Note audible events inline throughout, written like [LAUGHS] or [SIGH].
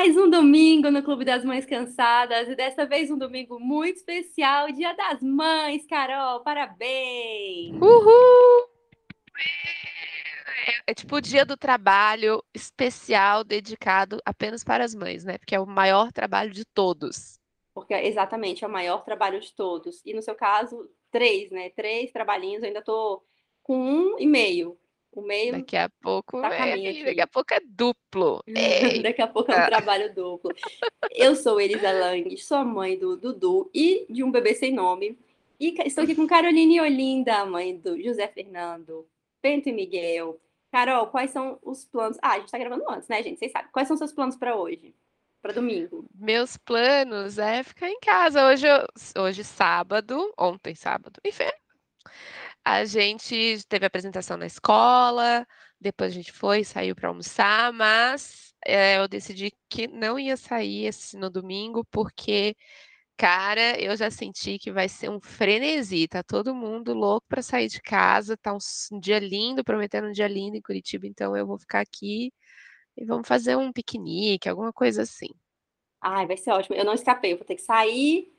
Mais um domingo no Clube das Mães Cansadas e dessa vez um domingo muito especial, Dia das Mães, Carol, parabéns! Uhul! É, é tipo o dia do trabalho especial dedicado apenas para as mães, né? Porque é o maior trabalho de todos. Porque exatamente é o maior trabalho de todos. E no seu caso, três, né? Três trabalhinhos, eu ainda tô com um e meio. O meio. Daqui a pouco tá é, daqui a pouco é duplo. [LAUGHS] daqui a pouco é um trabalho duplo. Eu sou Elisa Lang, sou mãe do Dudu e de um bebê sem nome. E estou aqui com Caroline Olinda, mãe do José Fernando, Bento e Miguel. Carol, quais são os planos? Ah, a gente está gravando antes, né, gente? Vocês sabem. Quais são os seus planos para hoje? Para domingo? Meus planos é ficar em casa. Hoje, hoje sábado, ontem sábado, enfim, a gente teve apresentação na escola, depois a gente foi, saiu para almoçar, mas é, eu decidi que não ia sair esse no domingo, porque, cara, eu já senti que vai ser um frenesi, tá todo mundo louco para sair de casa, tá um, um dia lindo, prometendo um dia lindo em Curitiba, então eu vou ficar aqui e vamos fazer um piquenique, alguma coisa assim. Ai, vai ser ótimo. Eu não escapei, eu vou ter que sair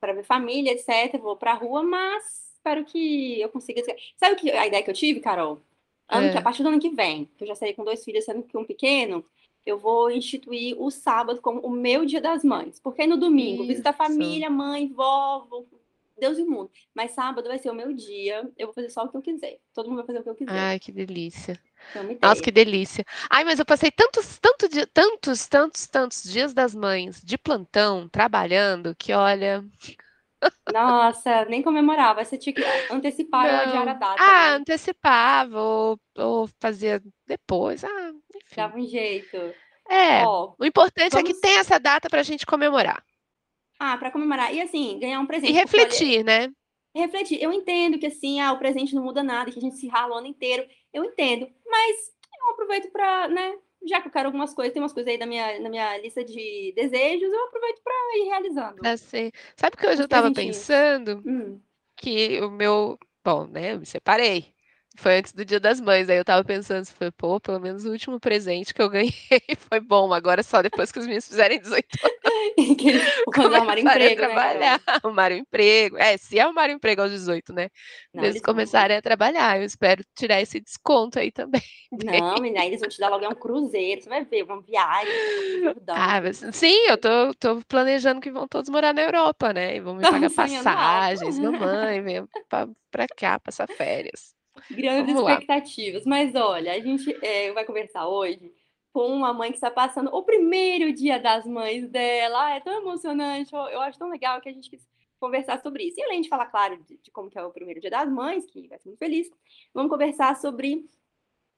para ver família, etc. Vou para a rua, mas espero que eu consiga. Sabe o que, a ideia que eu tive, Carol? Ano é. que, a partir do ano que vem, que eu já serei com dois filhos, sendo que um pequeno, eu vou instituir o sábado como o meu dia das mães. Porque no domingo, Isso. visita a família, mãe, vovó, Deus e o mundo. Mas sábado vai ser o meu dia, eu vou fazer só o que eu quiser. Todo mundo vai fazer o que eu quiser. Ai, que delícia. Então, Nossa, que delícia. Ai, mas eu passei tantos, tantos, tantos, tantos, tantos dias das mães de plantão, trabalhando, que olha, nossa, nem comemorava. Você tinha que antecipar não. ou adiar a data. Ah, né? antecipava ou, ou fazia depois. Ah, enfim. Dava um jeito. É, Ó, o importante vamos... é que tem essa data para a gente comemorar. Ah, para comemorar. E assim, ganhar um presente. E refletir, né? refletir. Eu entendo que assim, ah, o presente não muda nada, que a gente se rala o ano inteiro. Eu entendo. Mas eu aproveito para, né, já que eu quero algumas coisas, tem umas coisas aí na minha, na minha lista de desejos, eu aproveito para ir realizando. Assim, sabe que hoje eu estava pensando hum. que o meu. Bom, né? Eu me separei. Foi antes do Dia das Mães. Aí eu tava pensando, foi, pô, pelo menos o último presente que eu ganhei [LAUGHS] foi bom. Agora só depois que os meninos fizerem 18 anos. [LAUGHS] [LAUGHS] Quando arrumarem emprego, a né, trabalhar, né, arrumarem emprego. É, se arrumarem emprego aos 18, né? Não, eles, eles começarem a trabalhar. Eu espero tirar esse desconto aí também. [LAUGHS] Não, menina, eles vão te dar logo um cruzeiro, você vai ver, uma viagem. Ah, mas, sim, eu tô, tô planejando que vão todos morar na Europa, né? E vão me pagar passagens, mamãe, vem pra, pra cá, passar férias. Grandes expectativas. Mas olha, a gente é, vai conversar hoje com uma mãe que está passando o primeiro dia das mães dela. Ah, é tão emocionante, eu, eu, acho tão legal que a gente quis conversar sobre isso. E além de falar, claro, de, de como que é o primeiro dia das mães, que vai ser muito feliz, vamos conversar sobre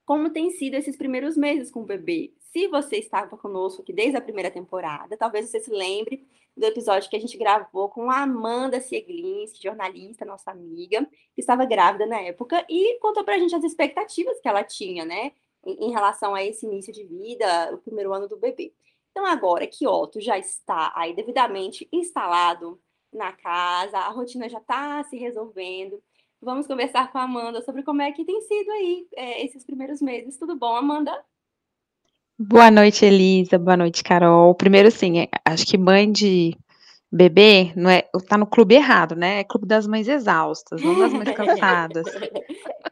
como tem sido esses primeiros meses com o bebê. Se você estava conosco aqui desde a primeira temporada, talvez você se lembre do episódio que a gente gravou com a Amanda Sieglins, jornalista, nossa amiga, que estava grávida na época, e contou pra gente as expectativas que ela tinha, né, em, relação a esse início de vida, o primeiro ano do bebê. Então, agora que Otto já está aí devidamente instalado na casa, a rotina já está se resolvendo, vamos conversar com a Amanda sobre como é que tem sido aí é, esses primeiros meses. Tudo bom, Amanda? Boa noite, Elisa. Boa noite, Carol. Primeiro, assim, é, acho que mãe de bebê não é, tá no clube errado, né? É clube das mães exaustas, não das mães cansadas.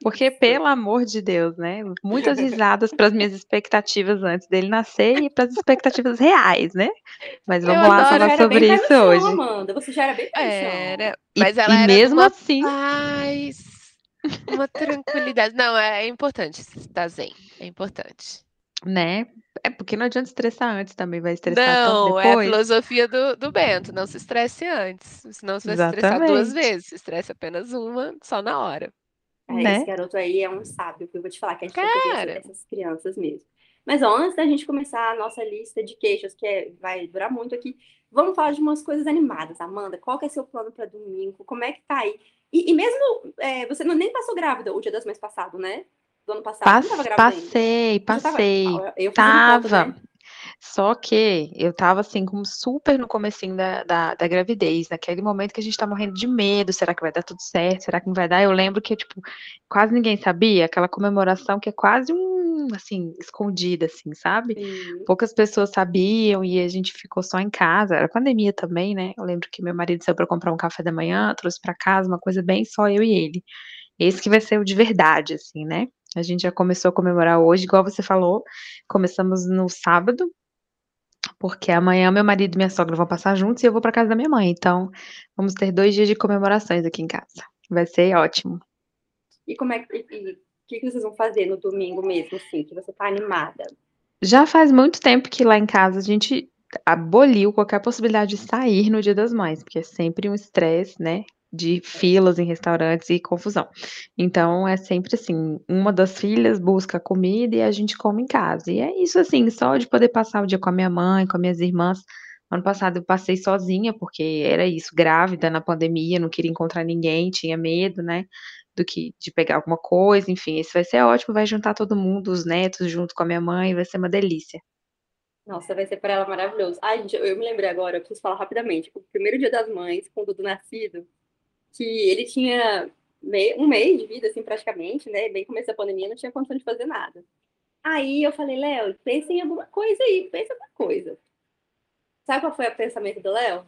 Porque, pelo amor de Deus, né? Muitas risadas para as minhas expectativas antes dele nascer e para as expectativas reais, né? Mas vamos Eu lá falar sobre isso hoje. Amanda. Você já era bem Era, mas e, ela e era mesmo assim. Paz, uma tranquilidade. Não, é, é importante estar zen. É importante. Né? É porque não adianta estressar antes também, vai estressar Não, é a filosofia do, do Bento, não se estresse antes, senão você vai se estressar duas vezes, se estresse apenas uma, só na hora. É, Né? esse garoto aí é um sábio, que eu vou te falar que a gente tem que ver Cara, essas crianças mesmo. Mas ó, antes da gente começar a nossa lista de queixas, que é- vai durar muito aqui, vamos falar de umas coisas animadas. Amanda, qual que é seu plano para domingo? Como é que tá aí? E, e mesmo, é, você não, nem passou grávida o Dia das Mães passado, né? Do ano passado? Pass, não passei, passei. Tava, eu tava. né? Só que eu tava assim, como super no comecinho da, da, da, gravidez, naquele momento que a gente tá morrendo de medo, será que vai dar tudo certo? Será que não vai dar? Eu lembro que, tipo, quase ninguém sabia, aquela comemoração que é quase um assim, escondida, assim, sabe? Sim. Poucas pessoas sabiam e a gente ficou só em casa. Era pandemia também, né? Eu lembro que meu marido saiu para comprar um café da manhã, trouxe para casa uma coisa bem só eu e ele. Esse que vai ser o de verdade, assim, né? A gente já começou a comemorar hoje, igual você falou. Começamos no sábado, porque amanhã meu marido e minha sogra vão passar juntos e eu vou para casa da minha mãe. Então, vamos ter dois dias de comemorações aqui em casa. Vai ser ótimo. E como é que. E, que vocês vão fazer no domingo mesmo, assim, que você tá animada? Já faz muito tempo que lá em casa a gente aboliu qualquer possibilidade de sair no Dia das Mães, porque é sempre um estresse, né? De filas em restaurantes e confusão. Então é sempre assim: uma das filhas busca comida e a gente come em casa. E é isso, assim, só de poder passar o dia com a minha mãe, com as minhas irmãs. Ano passado eu passei sozinha, porque era isso, grávida na pandemia, não queria encontrar ninguém, tinha medo, né? do que de pegar alguma coisa, enfim, esse vai ser ótimo, vai juntar todo mundo, os netos, junto com a minha mãe, vai ser uma delícia. Nossa, vai ser para ela maravilhoso. Ai, gente, eu me lembrei agora, eu preciso falar rapidamente. O primeiro dia das mães, com o Dudu nascido, que ele tinha um mês de vida, assim, praticamente, né? Bem começo da pandemia, não tinha condição de fazer nada. Aí eu falei, Léo, pensa em alguma coisa aí, pensa em alguma coisa. Sabe qual foi o pensamento do Léo?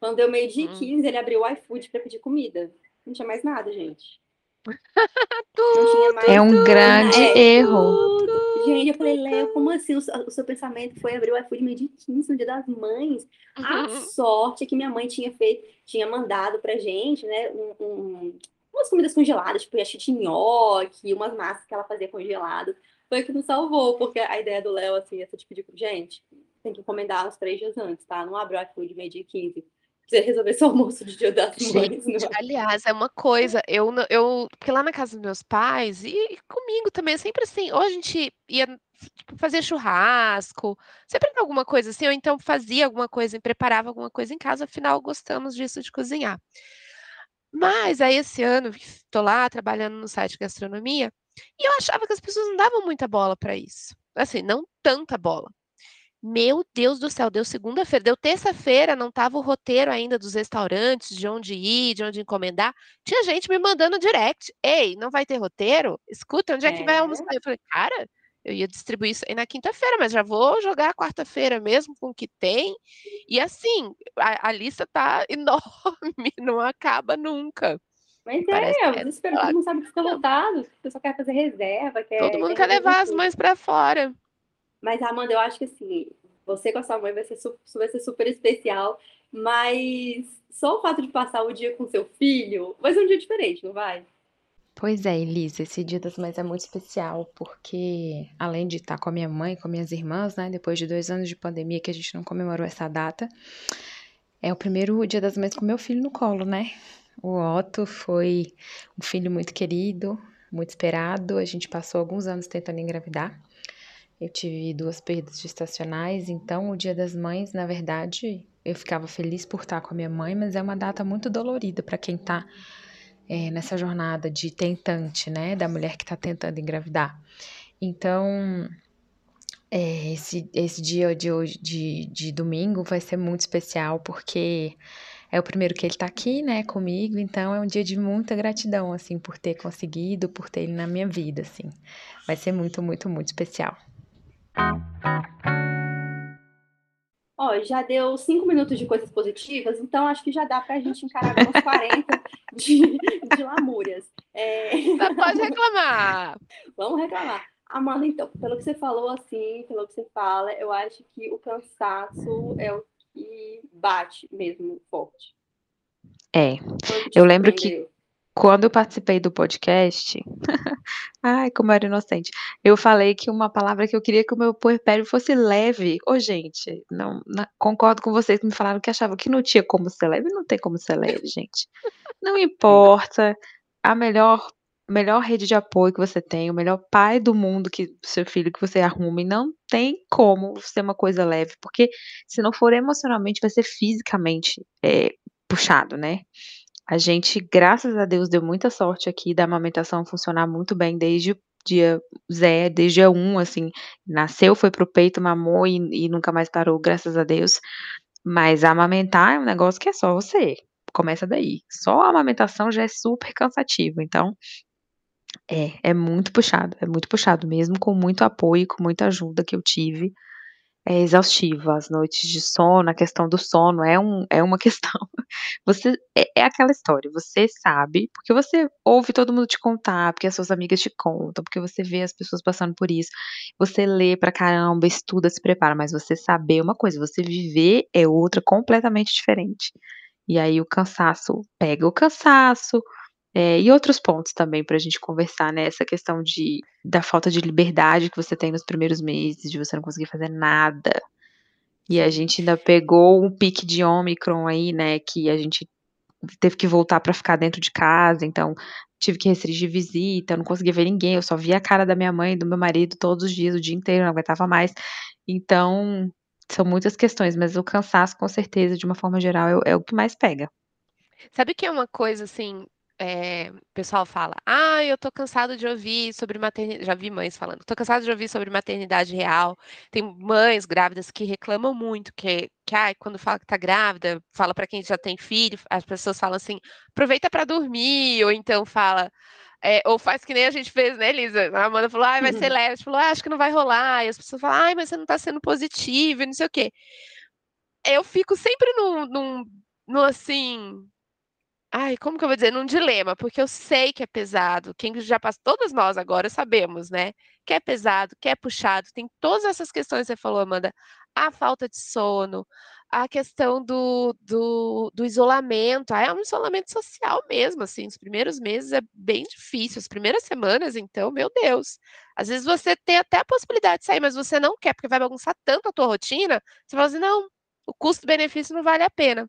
Quando deu meio dia hum. 15, ele abriu o iFood para pedir comida. Não tinha mais nada, gente. [LAUGHS] tudo, mais é um tudo, grande é, erro. Tudo. Gente, eu falei, Léo, como assim? O, o, seu pensamento foi abrir o iFood meio de 15 no dia das mães? Uhum. A sorte é que minha mãe tinha feito, tinha mandado pra gente, né, um, um, umas comidas congeladas, tipo achite nhoque, umas massas que ela fazia congelado. Foi o que nos salvou, porque a ideia do Léo, assim, essa tipo de, gente, tem que encomendar uns três dias antes, tá? Não abre o iFood meio dia 15 você resolver seu almoço de dia das mães. Gente, aliás, é uma coisa, eu, eu, porque lá na casa dos meus pais, e, e comigo também, é sempre assim, ou a gente ia tipo, fazer churrasco, sempre alguma coisa assim, ou então fazia alguma coisa e preparava alguma coisa em casa, afinal gostamos disso de cozinhar. Mas aí esse ano, estou lá trabalhando no site de gastronomia, e eu achava que as pessoas não davam muita bola para isso. Assim, não tanta bola. Meu Deus do céu, deu segunda-feira, deu terça-feira, não tava o roteiro ainda dos restaurantes, de onde ir, de onde encomendar. Tinha gente me mandando direct. Ei, não vai ter roteiro? Escuta, onde é, é que vai almoçar? Eu falei, cara, eu ia distribuir isso aí na quinta-feira, mas já vou jogar quarta-feira mesmo com o que tem. E assim, a, a lista tá [LAUGHS] enorme, não acaba nunca. Mas Parece é, o desespero, todo mundo sabe que fica lotado, o pessoal quer fazer reserva, quer. Todo mundo quer levar as mães para fora. Mas, Amanda, eu acho que assim, você com a sua mãe vai ser, vai ser super especial, mas só o fato de passar o dia com seu filho vai ser um dia diferente, não vai? Pois é, Elisa, esse Dia das Mães é muito especial, porque além de estar com a minha mãe, com minhas irmãs, né, depois de dois anos de pandemia que a gente não comemorou essa data, é o primeiro Dia das Mães com meu filho no colo, né? O Otto foi um filho muito querido, muito esperado, a gente passou alguns anos tentando engravidar, eu tive duas perdas gestacionais, então o Dia das Mães, na verdade, eu ficava feliz por estar com a minha mãe, mas é uma data muito dolorida para quem está é, nessa jornada de tentante, né, da mulher que está tentando engravidar. Então, é, esse, esse dia de hoje, de, de domingo, vai ser muito especial porque é o primeiro que ele está aqui, né, comigo, então é um dia de muita gratidão, assim, por ter conseguido, por ter ele na minha vida, assim. Vai ser muito, muito, muito especial. Ó, já deu cinco minutos de coisas positivas, então acho que já dá para a gente encarar uns 40 de, de lamúrias. É... Pode reclamar. [LAUGHS] Vamos reclamar. Amanda, então, pelo que você falou assim, pelo que você fala, eu acho que o cansaço é o que bate mesmo forte. É. Eu lembro que quando eu participei do podcast, [LAUGHS] ai, como eu era inocente, eu falei que uma palavra que eu queria que o meu puerpério fosse leve. Ô, gente, não, não, concordo com vocês que me falaram que achavam que não tinha como ser leve. Não tem como ser leve, gente. Não importa. A melhor, melhor rede de apoio que você tem, o melhor pai do mundo que seu filho que você arrume, não tem como ser uma coisa leve, porque se não for emocionalmente, vai ser fisicamente é, puxado, né? A gente, graças a Deus, deu muita sorte aqui da amamentação funcionar muito bem desde o dia zero, desde dia um, assim, nasceu, foi pro peito, mamou e, e nunca mais parou, graças a Deus. Mas amamentar é um negócio que é só você, começa daí. Só a amamentação já é super cansativo, então É, é muito puxado, é muito puxado mesmo, com muito apoio, com muita ajuda que eu tive. É exaustivo, as noites de sono, a questão do sono é um é uma [LAUGHS] questão. Você é é aquela história, você sabe, porque você ouve todo mundo te contar, porque as suas amigas te contam, porque você vê as pessoas passando por isso, você lê pra caramba, estuda, se prepara, mas você saber é uma coisa, você viver é outra completamente diferente. E aí o cansaço pega o cansaço, eh, e outros pontos também pra gente conversar, né, essa questão de da falta de liberdade que você tem nos primeiros meses, de você não conseguir fazer nada. E a gente ainda pegou um pique de Ômicron aí, né, que a gente teve que voltar pra ficar dentro de casa, então tive que restringir visita, não conseguia ver ninguém, eu só via a cara da minha mãe e do meu marido todos os dias, o dia inteiro, não aguentava mais. Então, são muitas questões, mas o cansaço com certeza, de uma forma geral, é é o que mais pega. Sabe que é uma coisa, assim, eh, o pessoal fala: "Ai, eu tô cansado de ouvir sobre materni" já vi mães falando: "Tô cansado de ouvir sobre maternidade real". Tem mães grávidas que reclamam muito que que, ai, quando fala que tá grávida, fala pra quem já tem filho, as pessoas falam assim: "Aproveita pra dormir", ou então fala, eh, ou faz que nem a gente fez, né, Elisa? A Amanda falou: "Ai, vai ser leve", a gente falou: "Ah, acho que não vai rolar", e as pessoas falam: "Ai, mas você não tá sendo positiva e não sei o quê". Eu fico sempre num num num assim ai, como que eu vou dizer? Num dilema, porque eu sei que é pesado, quem já passou todas nós agora sabemos, né, que é pesado, que é puxado, tem todas essas questões que você falou, Amanda, a falta de sono, a questão do do do isolamento, ah, é um isolamento social mesmo, assim, os primeiros meses é bem difícil, as primeiras semanas, então, meu Deus. Às vezes você tem até a possibilidade de sair, mas você não quer, porque vai bagunçar tanto a tua rotina, você fala assim: "Não, o custo-benefício não vale a pena".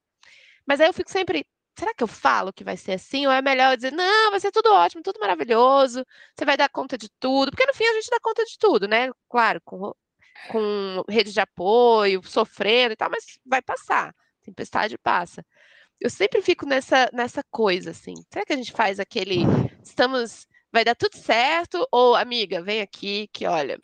Mas aí eu fico sempre: "Será que eu falo que vai ser assim? Ou é melhor eu dizer: 'Não, vai ser tudo ótimo, tudo maravilhoso, você vai dar conta de tudo'", porque no fim a gente dá conta de tudo, né, claro, com com rede de apoio, sofrendo e tal, mas vai passar, tempestade passa. Eu sempre fico nessa nessa coisa, assim, será que a gente faz aquele estamos vai dar tudo certo? Ou: "Amiga, vem aqui que olha,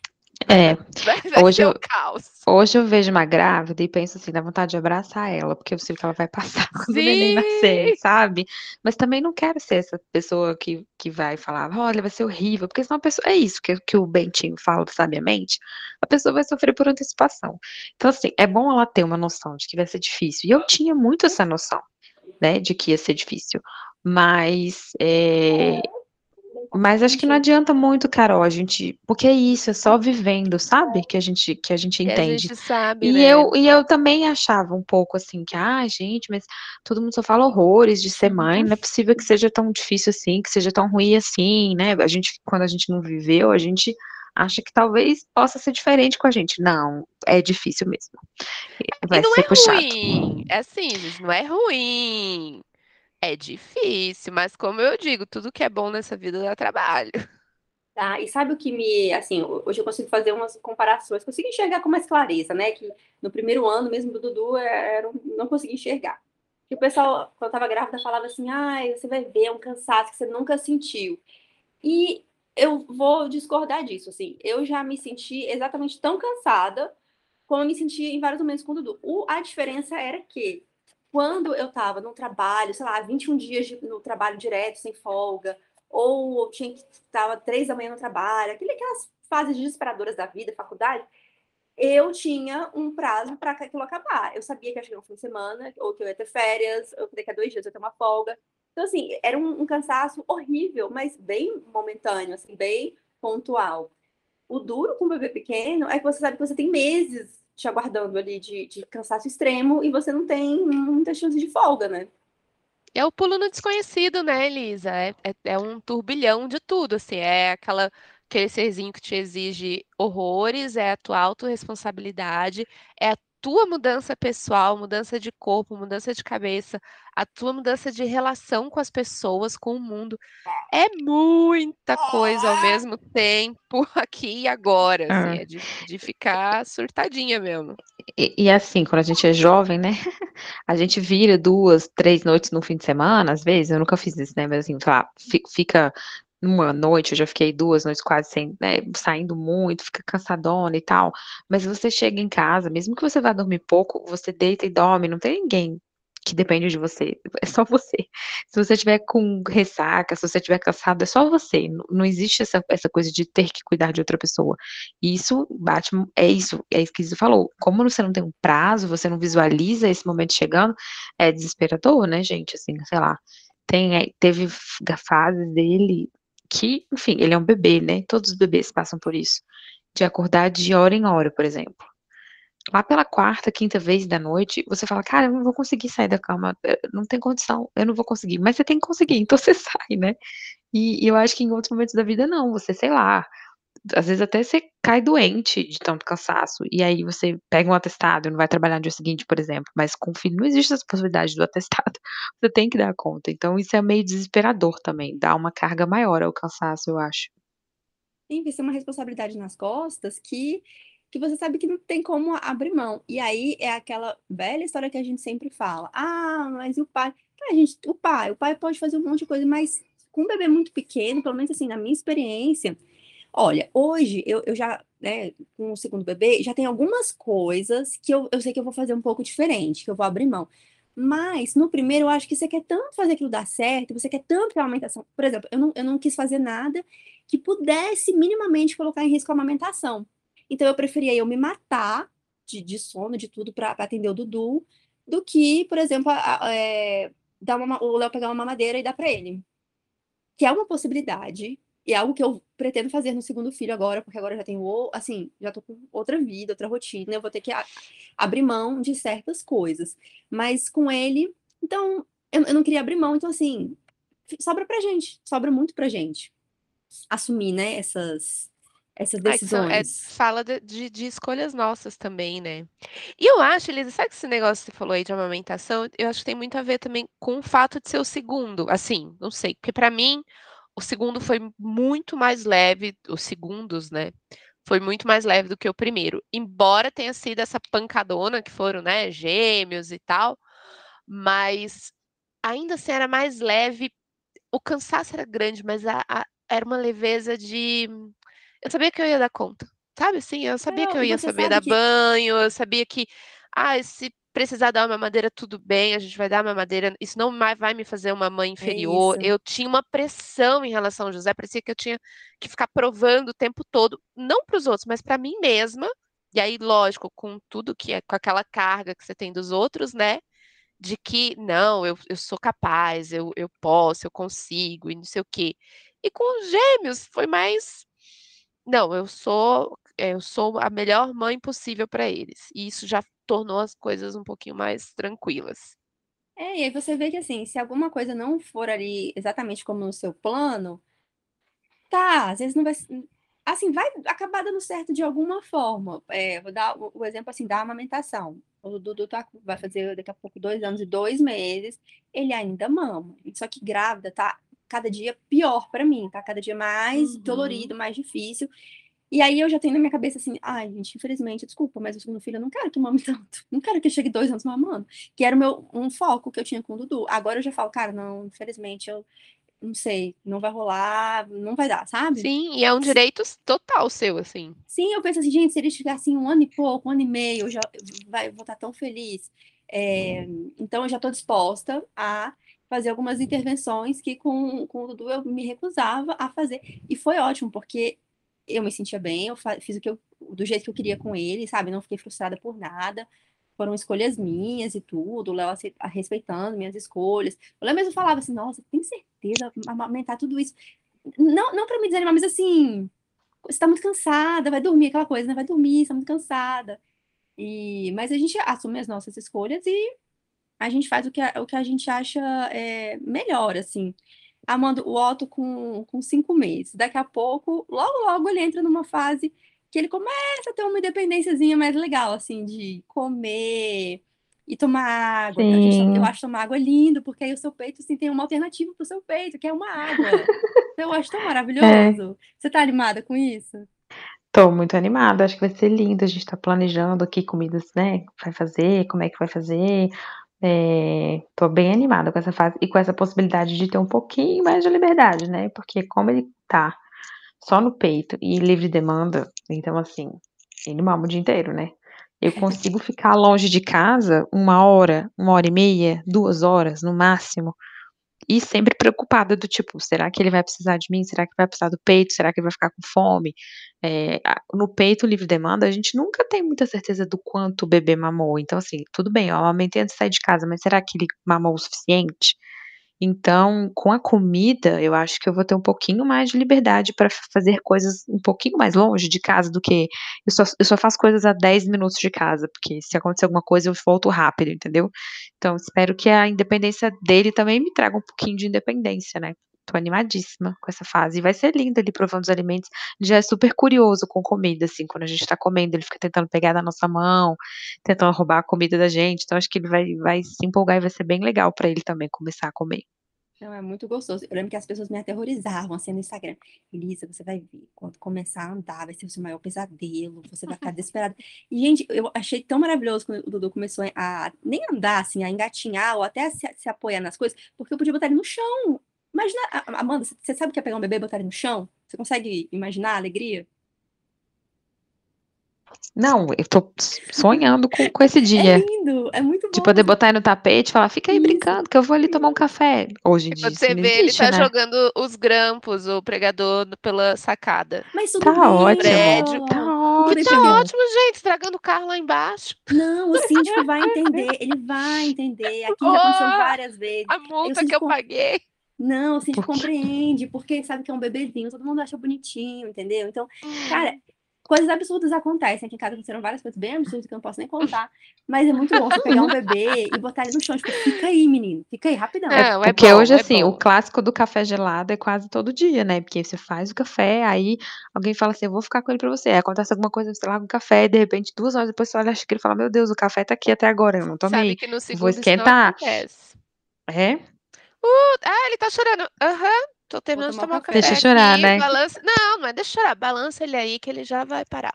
É, [LAUGHS] vai hoje eu caos". hoje eu vejo uma grávida e penso assim, dá vontade de abraçar ela, porque eu sei que ela vai passar [LAUGHS] quando o neném nascer, Sim. sabe. Mas também não quero ser essa pessoa que que vai falar: "Olha, vai ser horrível", porque senão a pessoa é isso que que o Bentinho fala sabiamente, a pessoa vai sofrer por antecipação. Então, assim, é bom ela ter uma noção de que vai ser difícil, e eu tinha muito essa noção, né, de que ia ser difícil, mas, eh, mas acho que não adianta muito, Carol, a gente porque é isso, é só vivendo, sabe, que a gente que a gente Que a entende. gente sabe, E né. eu e eu também achava um pouco assim que: "Ai, gente, mas todo mundo só fala horrores de ser mãe, não é possível que seja tão difícil assim, que seja tão ruim assim", né, a gente quando a gente não viveu, a gente acha que talvez possa ser diferente com a gente. Não, é difícil mesmo. E Vai não ser é puxado. ruim, é assim, gente, não é ruim, é difícil, mas como eu digo, tudo que é bom nessa vida dá trabalho. [LAUGHS] Tá, e sabe o que me assim, ho hoje eu consigo fazer umas comparações, consigo enxergar com mais clareza, né, que no primeiro ano mesmo do Dudu, eh, era não conseguia enxergar. Que o pessoal, quando eu estava grávida, falava assim: "Ai, você vai ver, é um cansaço que você nunca sentiu". E eu vou discordar disso, assim, eu já me senti exatamente tão cansada, como eu me sentia em vários momentos com o Dudu. O a diferença era que, quando eu estava no trabalho, sei lá, 21 dias de no trabalho direto, sem folga, ou eu tinha que estava 3h no trabalho, aquele aquelas fases desesperadoras da vida, faculdade, eu tinha um prazo pra que aquilo acabar. Eu sabia que ia chegar um fim de semana, ou que eu ia ter férias, ou que daqui a 2 dias eu ia ter uma folga. Então, assim, era um um cansaço horrível, mas bem momentâneo, assim, bem pontual. O duro com o bebê pequeno é que você sabe que você tem meses te aguardando ali de de cansaço extremo e você não tem muita chance de folga, né. É o pulo no desconhecido, né, Elisa, é é é um turbilhão de tudo, assim, é aquela aquele serzinho que te exige horrores, é a tua autorresponsabilidade, é a tua mudança pessoal, mudança de corpo, mudança de cabeça, a tua mudança de relação com as pessoas, com o mundo. É muita coisa ao mesmo tempo, [LAUGHS] aqui e agora, assim, Hã. é de de ficar surtadinha mesmo. E e assim, quando a gente é jovem, né, [LAUGHS] a gente vira 2, 3 noites no fim de semana, às vezes, eu nunca fiz isso, né, mas assim, lá, fi fica 1 noite, eu já fiquei 2 noites quase sem, né, saindo muito, fica cansadona e tal, mas você chega em casa, mesmo que você vá dormir pouco, você deita e dorme, não tem ninguém que depende de você. É só você. Se você tiver com ressaca, se você tiver cansado, é só você. Não, não existe essa, essa coisa de ter que cuidar de outra pessoa. E isso bate, é isso, é isso que você falou. Como você não tem um prazo, você não visualiza esse momento chegando, é desesperador, né, gente? Assim, sei lá. Tem, é, teve fases dele que, enfim, ele é um bebê, né? Todos os bebês passam por isso. De acordar de hora em hora, por exemplo lá pela quarta, quinta vez da noite, você fala, cara, eu não vou conseguir sair da cama, eh, não tem condição, eu não vou conseguir, mas você tem que conseguir, então você [LAUGHS] sai, né? E, e eu acho que em outros momentos da vida não, você, sei lá, às vezes até você cai doente de tanto cansaço, e aí você pega um atestado e não vai trabalhar no dia seguinte, por exemplo, mas com filho não existe essa possibilidade do atestado, [LAUGHS] você tem que dar conta, então isso é meio desesperador também, dá uma carga maior ao cansaço, eu acho. Sim, vai ser uma responsabilidade nas costas que que você sabe que não tem como abrir mão. E aí é aquela velha história que a gente sempre fala. Ah, mas o pai. a gente, o pai, o pai pode fazer um monte de coisa, mas com um bebê muito pequeno, pelo menos assim, na minha experiência, olha, hoje eu, eu já, né, com o segundo bebê, já tem algumas coisas que eu, eu sei que eu vou fazer um pouco diferente, que eu vou abrir mão. Mas no primeiro, eu acho que você quer tanto fazer aquilo dar certo, você quer tanto que a amamentação. Por exemplo, eu não, eu não quis fazer nada que pudesse minimamente colocar em risco a amamentação. Então eu preferia eu me matar de, de sono, de tudo, para atender o Dudu, do que, por exemplo, a, a, é, dar uma, o Léo pegar uma mamadeira e dar para ele. Que é uma possibilidade, e é algo que eu pretendo fazer no segundo filho agora, porque agora eu já tenho, assim, já tô com outra vida, outra rotina, eu vou ter que a, abrir mão de certas coisas. Mas com ele, então, eu, eu não queria abrir mão, então, assim, sobra pra gente, sobra muito pra gente assumir, né, essas, essas é, decisões. É, fala de, de, de, escolhas nossas também, né? E eu acho, Elisa, sabe que esse negócio que você falou aí de amamentação, eu acho que tem muito a ver também com o fato de ser o segundo, assim, não sei, porque para mim o segundo foi muito mais leve, os segundos, né? Foi muito mais leve do que o primeiro, embora tenha sido essa pancadona que foram, né, gêmeos e tal, mas ainda assim era mais leve. O cansaço era grande, mas a, a, era uma leveza de eu sabia que eu ia dar conta, sabe assim? Eu sabia que eu ia saber dar que... banho, eu sabia que, ah, se precisar dar uma madeira, tudo bem, a gente vai dar uma madeira, isso não vai me fazer uma mãe é inferior. É eu tinha uma pressão em relação ao José, parecia que eu tinha que ficar provando o tempo todo, não para os outros, mas para mim mesma. E aí, lógico, com tudo que é com aquela carga que você tem dos outros, né? De que não, eu, eu sou capaz, eu, eu posso, eu consigo, e não sei o quê. E com os gêmeos foi mais não, eu sou eu sou a melhor mãe possível para eles, e isso já tornou as coisas um pouquinho mais tranquilas. É, e aí você vê que assim, se alguma coisa não for ali exatamente como no seu plano, tá, às vezes não vai assim, vai acabar dando certo de alguma forma. É, vou dar o, o exemplo assim da amamentação. O Dudu tá, vai fazer daqui a pouco dois anos e dois meses, ele ainda mama. Só que grávida, tá? Cada dia pior para mim, tá? Cada dia mais uhum. dolorido, mais difícil. E aí eu já tenho na minha cabeça assim, ai, gente, infelizmente, desculpa, mas o segundo filho eu não quero que mame tanto. Não quero que chegue dois anos mamando. Que era o meu, um foco que eu tinha com o Dudu. Agora eu já falo, cara, não, infelizmente, eu não sei, não vai rolar, não vai dar, sabe? Sim, e é um direito total seu, assim. Sim, eu penso assim, gente, se ele chegar assim um ano e pouco, um ano e meio, eu já vai, vou estar tão feliz. É, então eu já estou disposta a fazer algumas intervenções que com, com o Dudu eu me recusava a fazer. E foi ótimo, porque eu me sentia bem, eu fiz o que eu, do jeito que eu queria com ele, sabe? Não fiquei frustrada por nada. Foram escolhas minhas e tudo, o Léo respeitando minhas escolhas. O Léo mesmo falava assim: nossa, tem certeza aumentar tudo isso? Não, não para me desanimar, mas assim, você está muito cansada, vai dormir, aquela coisa, né? Vai dormir, está muito cansada. E, mas a gente assume as nossas escolhas e a gente faz o que a, o que a gente acha é, melhor, assim. Amando o Otto com, com cinco meses. Daqui a pouco, logo, logo ele entra numa fase que ele começa a ter uma independênciazinha mais legal, assim, de comer e tomar água. Gente, eu acho tomar água lindo, porque aí o seu peito assim, tem uma alternativa para o seu peito, que é uma água. [LAUGHS] eu acho tão maravilhoso. É. Você tá animada com isso? Tô muito animada, acho que vai ser lindo. A gente tá planejando aqui comidas, né? Vai fazer, como é que vai fazer, é, tô bem animada com essa fase e com essa possibilidade de ter um pouquinho mais de liberdade, né? Porque como ele tá só no peito e livre demanda, então assim, ele mama o dia inteiro, né? Eu consigo ficar longe de casa uma hora, uma hora e meia, duas horas no máximo, e sempre preocupada do tipo, será que ele vai precisar de mim? Será que vai precisar do peito? Será que ele vai ficar com fome? É, no peito livre demanda, a gente nunca tem muita certeza do quanto o bebê mamou. Então, assim, tudo bem, eu amamentei antes de sair de casa, mas será que ele mamou o suficiente? Então, com a comida, eu acho que eu vou ter um pouquinho mais de liberdade para fazer coisas um pouquinho mais longe de casa do que eu só, eu só faço coisas a 10 minutos de casa, porque se acontecer alguma coisa eu volto rápido, entendeu? Então, espero que a independência dele também me traga um pouquinho de independência, né? Tô animadíssima com essa fase. E vai ser lindo ele provando os alimentos. Ele já é super curioso com comida, assim, quando a gente tá comendo, ele fica tentando pegar da nossa mão, tentando roubar a comida da gente. Então, acho que ele vai, vai se empolgar e vai ser bem legal para ele também começar a comer. Não, é muito gostoso. Eu lembro que as pessoas me aterrorizavam assim no Instagram. Elisa, você vai ver, quando começar a andar, vai ser o seu maior pesadelo, você vai ficar desesperada. E, gente, eu achei tão maravilhoso quando o Dudu começou a nem andar, assim, a engatinhar ou até se, se apoiar nas coisas, porque eu podia botar ele no chão. Imagina, Amanda, você sabe o que é pegar um bebê e botar ele no chão? Você consegue imaginar a alegria? Não, eu tô sonhando com, com esse É dia. lindo, é muito De bom. poder botar aí no tapete e falar, fica aí Isso. brincando, que eu vou ali tomar um café. Hoje em dia quando você vê, ele tá né? jogando os grampos, o pregador pela sacada. Mas tudo Tá bem, ótimo. Prédio. Tá ótimo. pra mim. Ótimo, gente, estragando o carro lá embaixo. Não, o síndico vai entender, ele vai entender. Aqui já aconteceu Oh! [LAUGHS] várias vezes. A multa que síndico eu com- paguei. Não, o Por quê? compreende, porque sabe que é um bebezinho, todo mundo acha bonitinho, entendeu? Então, cara, coisas absurdas acontecem. Aqui em casa aconteceram várias coisas bem absurdas que eu não posso nem contar. Mas é muito bom você pegar um [LAUGHS] bebê e botar ele no chão. Tipo, fica aí, menino, fica aí, rapidão. Não, é Porque bom, hoje, é assim, o bom. clássico do café gelado é quase todo dia, né? Porque você faz o café, aí alguém fala assim, eu vou ficar com ele pra você. Aí acontece alguma coisa, você larga o café, e de repente, duas horas depois, você olha a xícara e fala, meu Deus, o café tá aqui até agora, eu não Sabe tomei. que no Vou segundo isso não esquentar. acontece. É? Uh, ah, ele tá chorando. Aham, tô terminando de tomar tomar um o café. Deixa chorar, aqui, né? balança... Não, não é deixa chorar. Balança ele aí que ele já vai parar.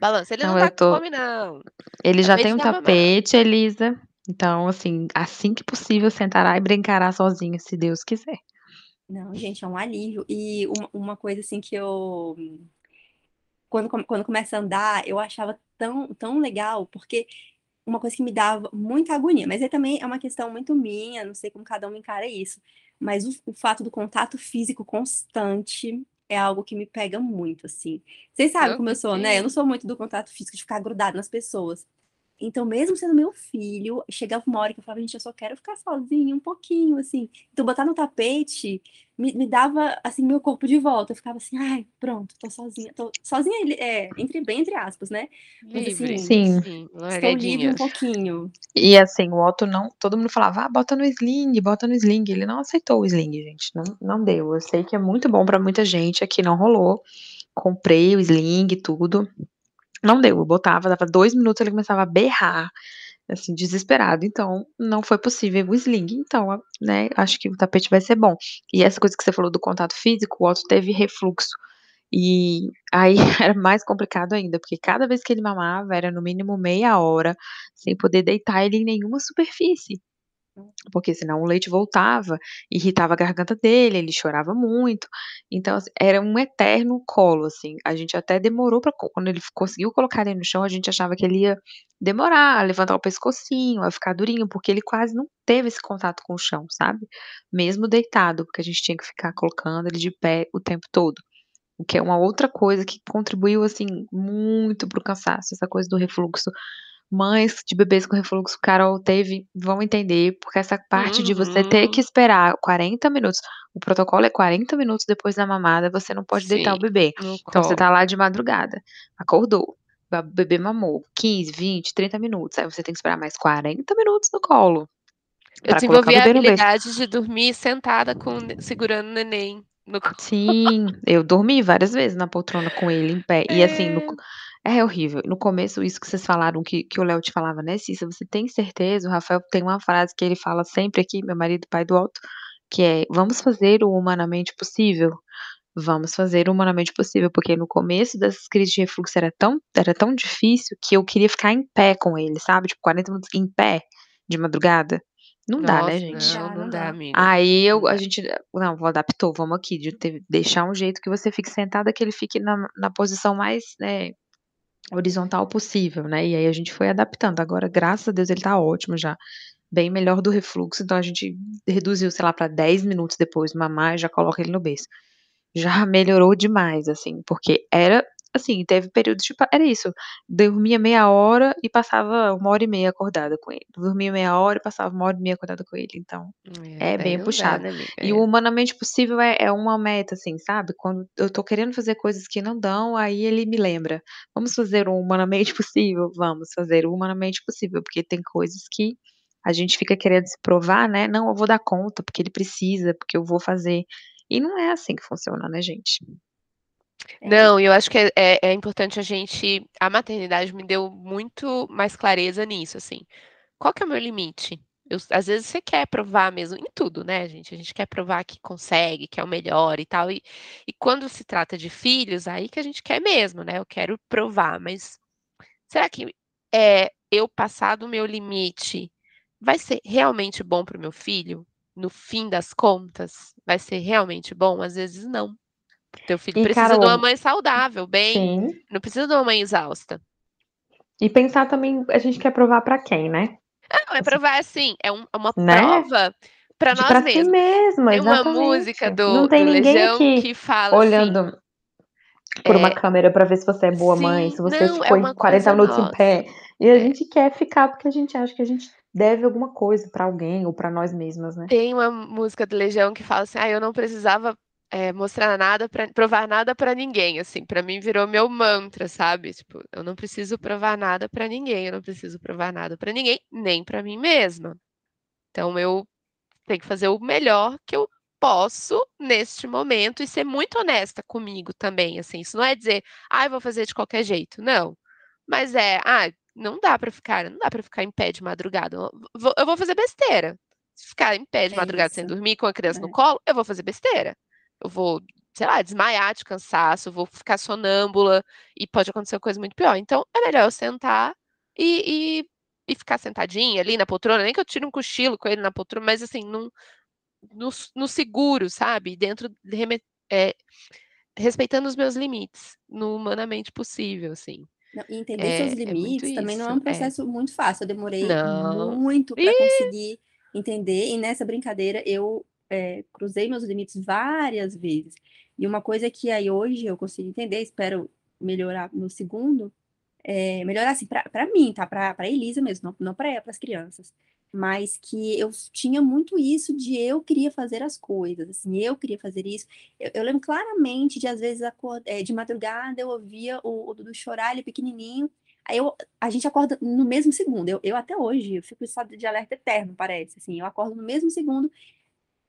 Balança. Ele não, Não, tá tô. com fome, não. Ele já tem de um mamar. tapete, Elisa. Então, assim, assim que possível, sentará e brincará sozinho, se Deus quiser. Não, gente, é um alívio. E uma, uma coisa assim que eu. Quando, quando começa a andar, eu achava tão, tão legal, porque uma coisa que me dava muita agonia, mas aí também é uma questão muito minha, não sei como cada um encara isso, mas o, o fato do contato físico constante é algo que me pega muito, assim. Vocês sabem Eu como eu sou, né? Eu não sou muito do contato físico, de ficar grudado nas pessoas. Então, mesmo sendo meu filho, chegava uma hora que eu falava, gente, eu só quero ficar sozinha um pouquinho, assim. Então, botar no tapete me, me dava, assim, meu corpo de volta. Eu ficava assim, ai, pronto, tô sozinha. Tô sozinha, ele- é, entre, bem entre aspas, né? Mas, Livre. assim, Sim. Sim, estou livre um pouquinho. E assim, o Otto não. Todo mundo falava, ah, bota no sling, bota no sling. Ele não aceitou o sling, gente. Não, não deu. Eu sei que é muito bom pra muita gente, aqui não rolou. Comprei o sling e tudo. Não deu. Eu botava, dava dois minutos, ele começava a berrar, assim, desesperado. Então, não foi possível o sling. Então, né, acho que o tapete vai ser bom. E essa coisa que você falou do contato físico, o Otto teve refluxo. E aí [LAUGHS] era mais complicado ainda, porque cada vez que ele mamava era no mínimo meia hora, sem poder deitar ele em nenhuma superfície. Porque senão o leite voltava, irritava a garganta dele, ele chorava muito. Então, assim, era um eterno colo, assim. A gente até demorou para quando ele conseguiu colocar ele no chão, a gente achava que ele ia demorar a levantar o pescocinho, a ficar durinho, porque ele quase não teve esse contato com o chão, sabe? Mesmo deitado, porque a gente tinha que ficar colocando ele de pé o tempo todo. O que é uma outra coisa que contribuiu, assim, muito pro cansaço, essa coisa do refluxo. Mães de bebês com refluxo, Carol teve, vão entender, porque essa parte de você ter que Uhum. esperar 40 minutos, o protocolo é 40 minutos depois da mamada, você não pode deitar o Sim, bebê. Então você tá lá de madrugada, acordou, o bebê mamou 15, 20, 30 minutos, aí você tem que esperar mais 40 minutos no colo Eu desenvolvi a habilidade de dormir sentada com segurando o neném no colo. Sim, eu dormi várias vezes na poltrona com ele em pé. E assim, no, É. horrível. No começo, isso que vocês falaram, que, que o Léo te falava, né, Cissa? Você tem certeza? O Rafael tem uma frase que ele fala sempre aqui, meu marido, pai do alto, que é: vamos fazer o humanamente possível. Vamos fazer o humanamente possível, porque no começo dessas crises de refluxo era tão, era tão difícil que eu queria ficar em pé com ele, sabe? Tipo, 40 minutos em pé de madrugada. Não dá, né, Nossa, gente? não, dá, não não dá, amiga. Aí eu, a gente, não, vou adaptou, vamos aqui, de ter- deixar um jeito que você fique sentada, que ele fique na, na posição mais, né, horizontal possível, né? E aí a gente foi adaptando. Agora, graças a Deus, ele tá ótimo já. Bem melhor do refluxo, então a gente reduziu, sei lá, para 10 minutos depois mamar e já coloca ele no berço. Já [LAUGHS] melhorou demais, assim, porque era assim, teve períodos de. Era isso. Dormia meia hora e passava uma hora e meia acordada com ele. Dormia meia hora e passava uma hora e meia acordada com ele. Então, é, é bem puxado. Dá, né, e o é. humanamente possível é, é uma meta, assim, sabe? Quando eu tô querendo fazer coisas que não dão, aí ele me lembra. Vamos fazer o humanamente [LAUGHS] possível? Vamos fazer o humanamente possível, porque tem coisas que a gente fica querendo se provar, né? Não, eu vou dar conta, porque ele precisa, porque eu vou fazer. E não é assim que funciona, né, gente? É. Não, eu acho que é, é, é, importante a gente. A maternidade me deu muito mais clareza nisso, assim. Qual que é o meu limite? Eu, às vezes você quer provar mesmo em tudo, né, gente? A gente quer provar que consegue, que é o melhor e tal. E, e quando se trata de filhos, aí que a gente quer mesmo, né? Eu quero provar, mas será que é, eu passar do meu limite vai ser realmente bom para o meu filho? No fim das contas, vai ser realmente bom? Às vezes não. Teu filho e, precisa Carol, de uma mãe saudável, bem. Sim. Não precisa de uma mãe exausta. E pensar também, a gente quer provar para quem, né? Não, é provar assim, é, um, é uma né? prova para nós pra mesmos. Si mesmo, tem uma música do, Não tem do ninguém Legião que, que fala olhando assim, por é, uma câmera para ver se você é boa sim, mãe, se você não, ficou é 40 minutos nossa. em pé. E a é. gente quer ficar porque a gente acha que a gente deve alguma coisa para alguém ou para nós mesmas, né? Tem uma música do Legião que fala assim: "Ah, eu não precisava é, mostrar nada para provar nada para ninguém, assim, para mim virou meu mantra, sabe? Tipo, eu não preciso provar nada para ninguém, eu não preciso provar nada para ninguém, nem para mim mesma. Então eu tenho que fazer o melhor que eu posso neste momento e ser muito honesta comigo também, assim. Isso não é dizer, ah, eu vou fazer de qualquer jeito, não. Mas é, ah, não dá para ficar, não dá para ficar em pé de madrugada. Eu vou, eu vou fazer besteira. Se ficar em pé de é madrugada isso. sem dormir com a criança é. no colo, eu vou fazer besteira eu vou, sei lá, desmaiar de cansaço, vou ficar sonâmbula e pode acontecer coisa muito pior. Então, é melhor eu sentar e, e, e ficar sentadinha ali na poltrona, nem que eu tire um cochilo com ele na poltrona, mas assim, num, no, no seguro, sabe? Dentro, de, é, respeitando os meus limites, no humanamente possível, assim. Não, e entender é, seus é limites é também isso, não é um processo é. muito fácil. Eu demorei não. muito para conseguir entender. E nessa brincadeira eu é, cruzei meus limites várias vezes. E uma coisa que aí hoje eu consigo entender, espero melhorar no segundo, é, melhorar assim, para mim, tá? Para Elisa mesmo, não, não para as crianças. Mas que eu tinha muito isso de eu queria fazer as coisas, assim, eu queria fazer isso. Eu, eu lembro claramente de, às vezes, é, de madrugada eu ouvia o, o Dudu chorar, ele pequenininho, Aí eu, a gente acorda no mesmo segundo. Eu, eu até hoje, eu fico em estado de alerta eterno, parece. Assim, eu acordo no mesmo segundo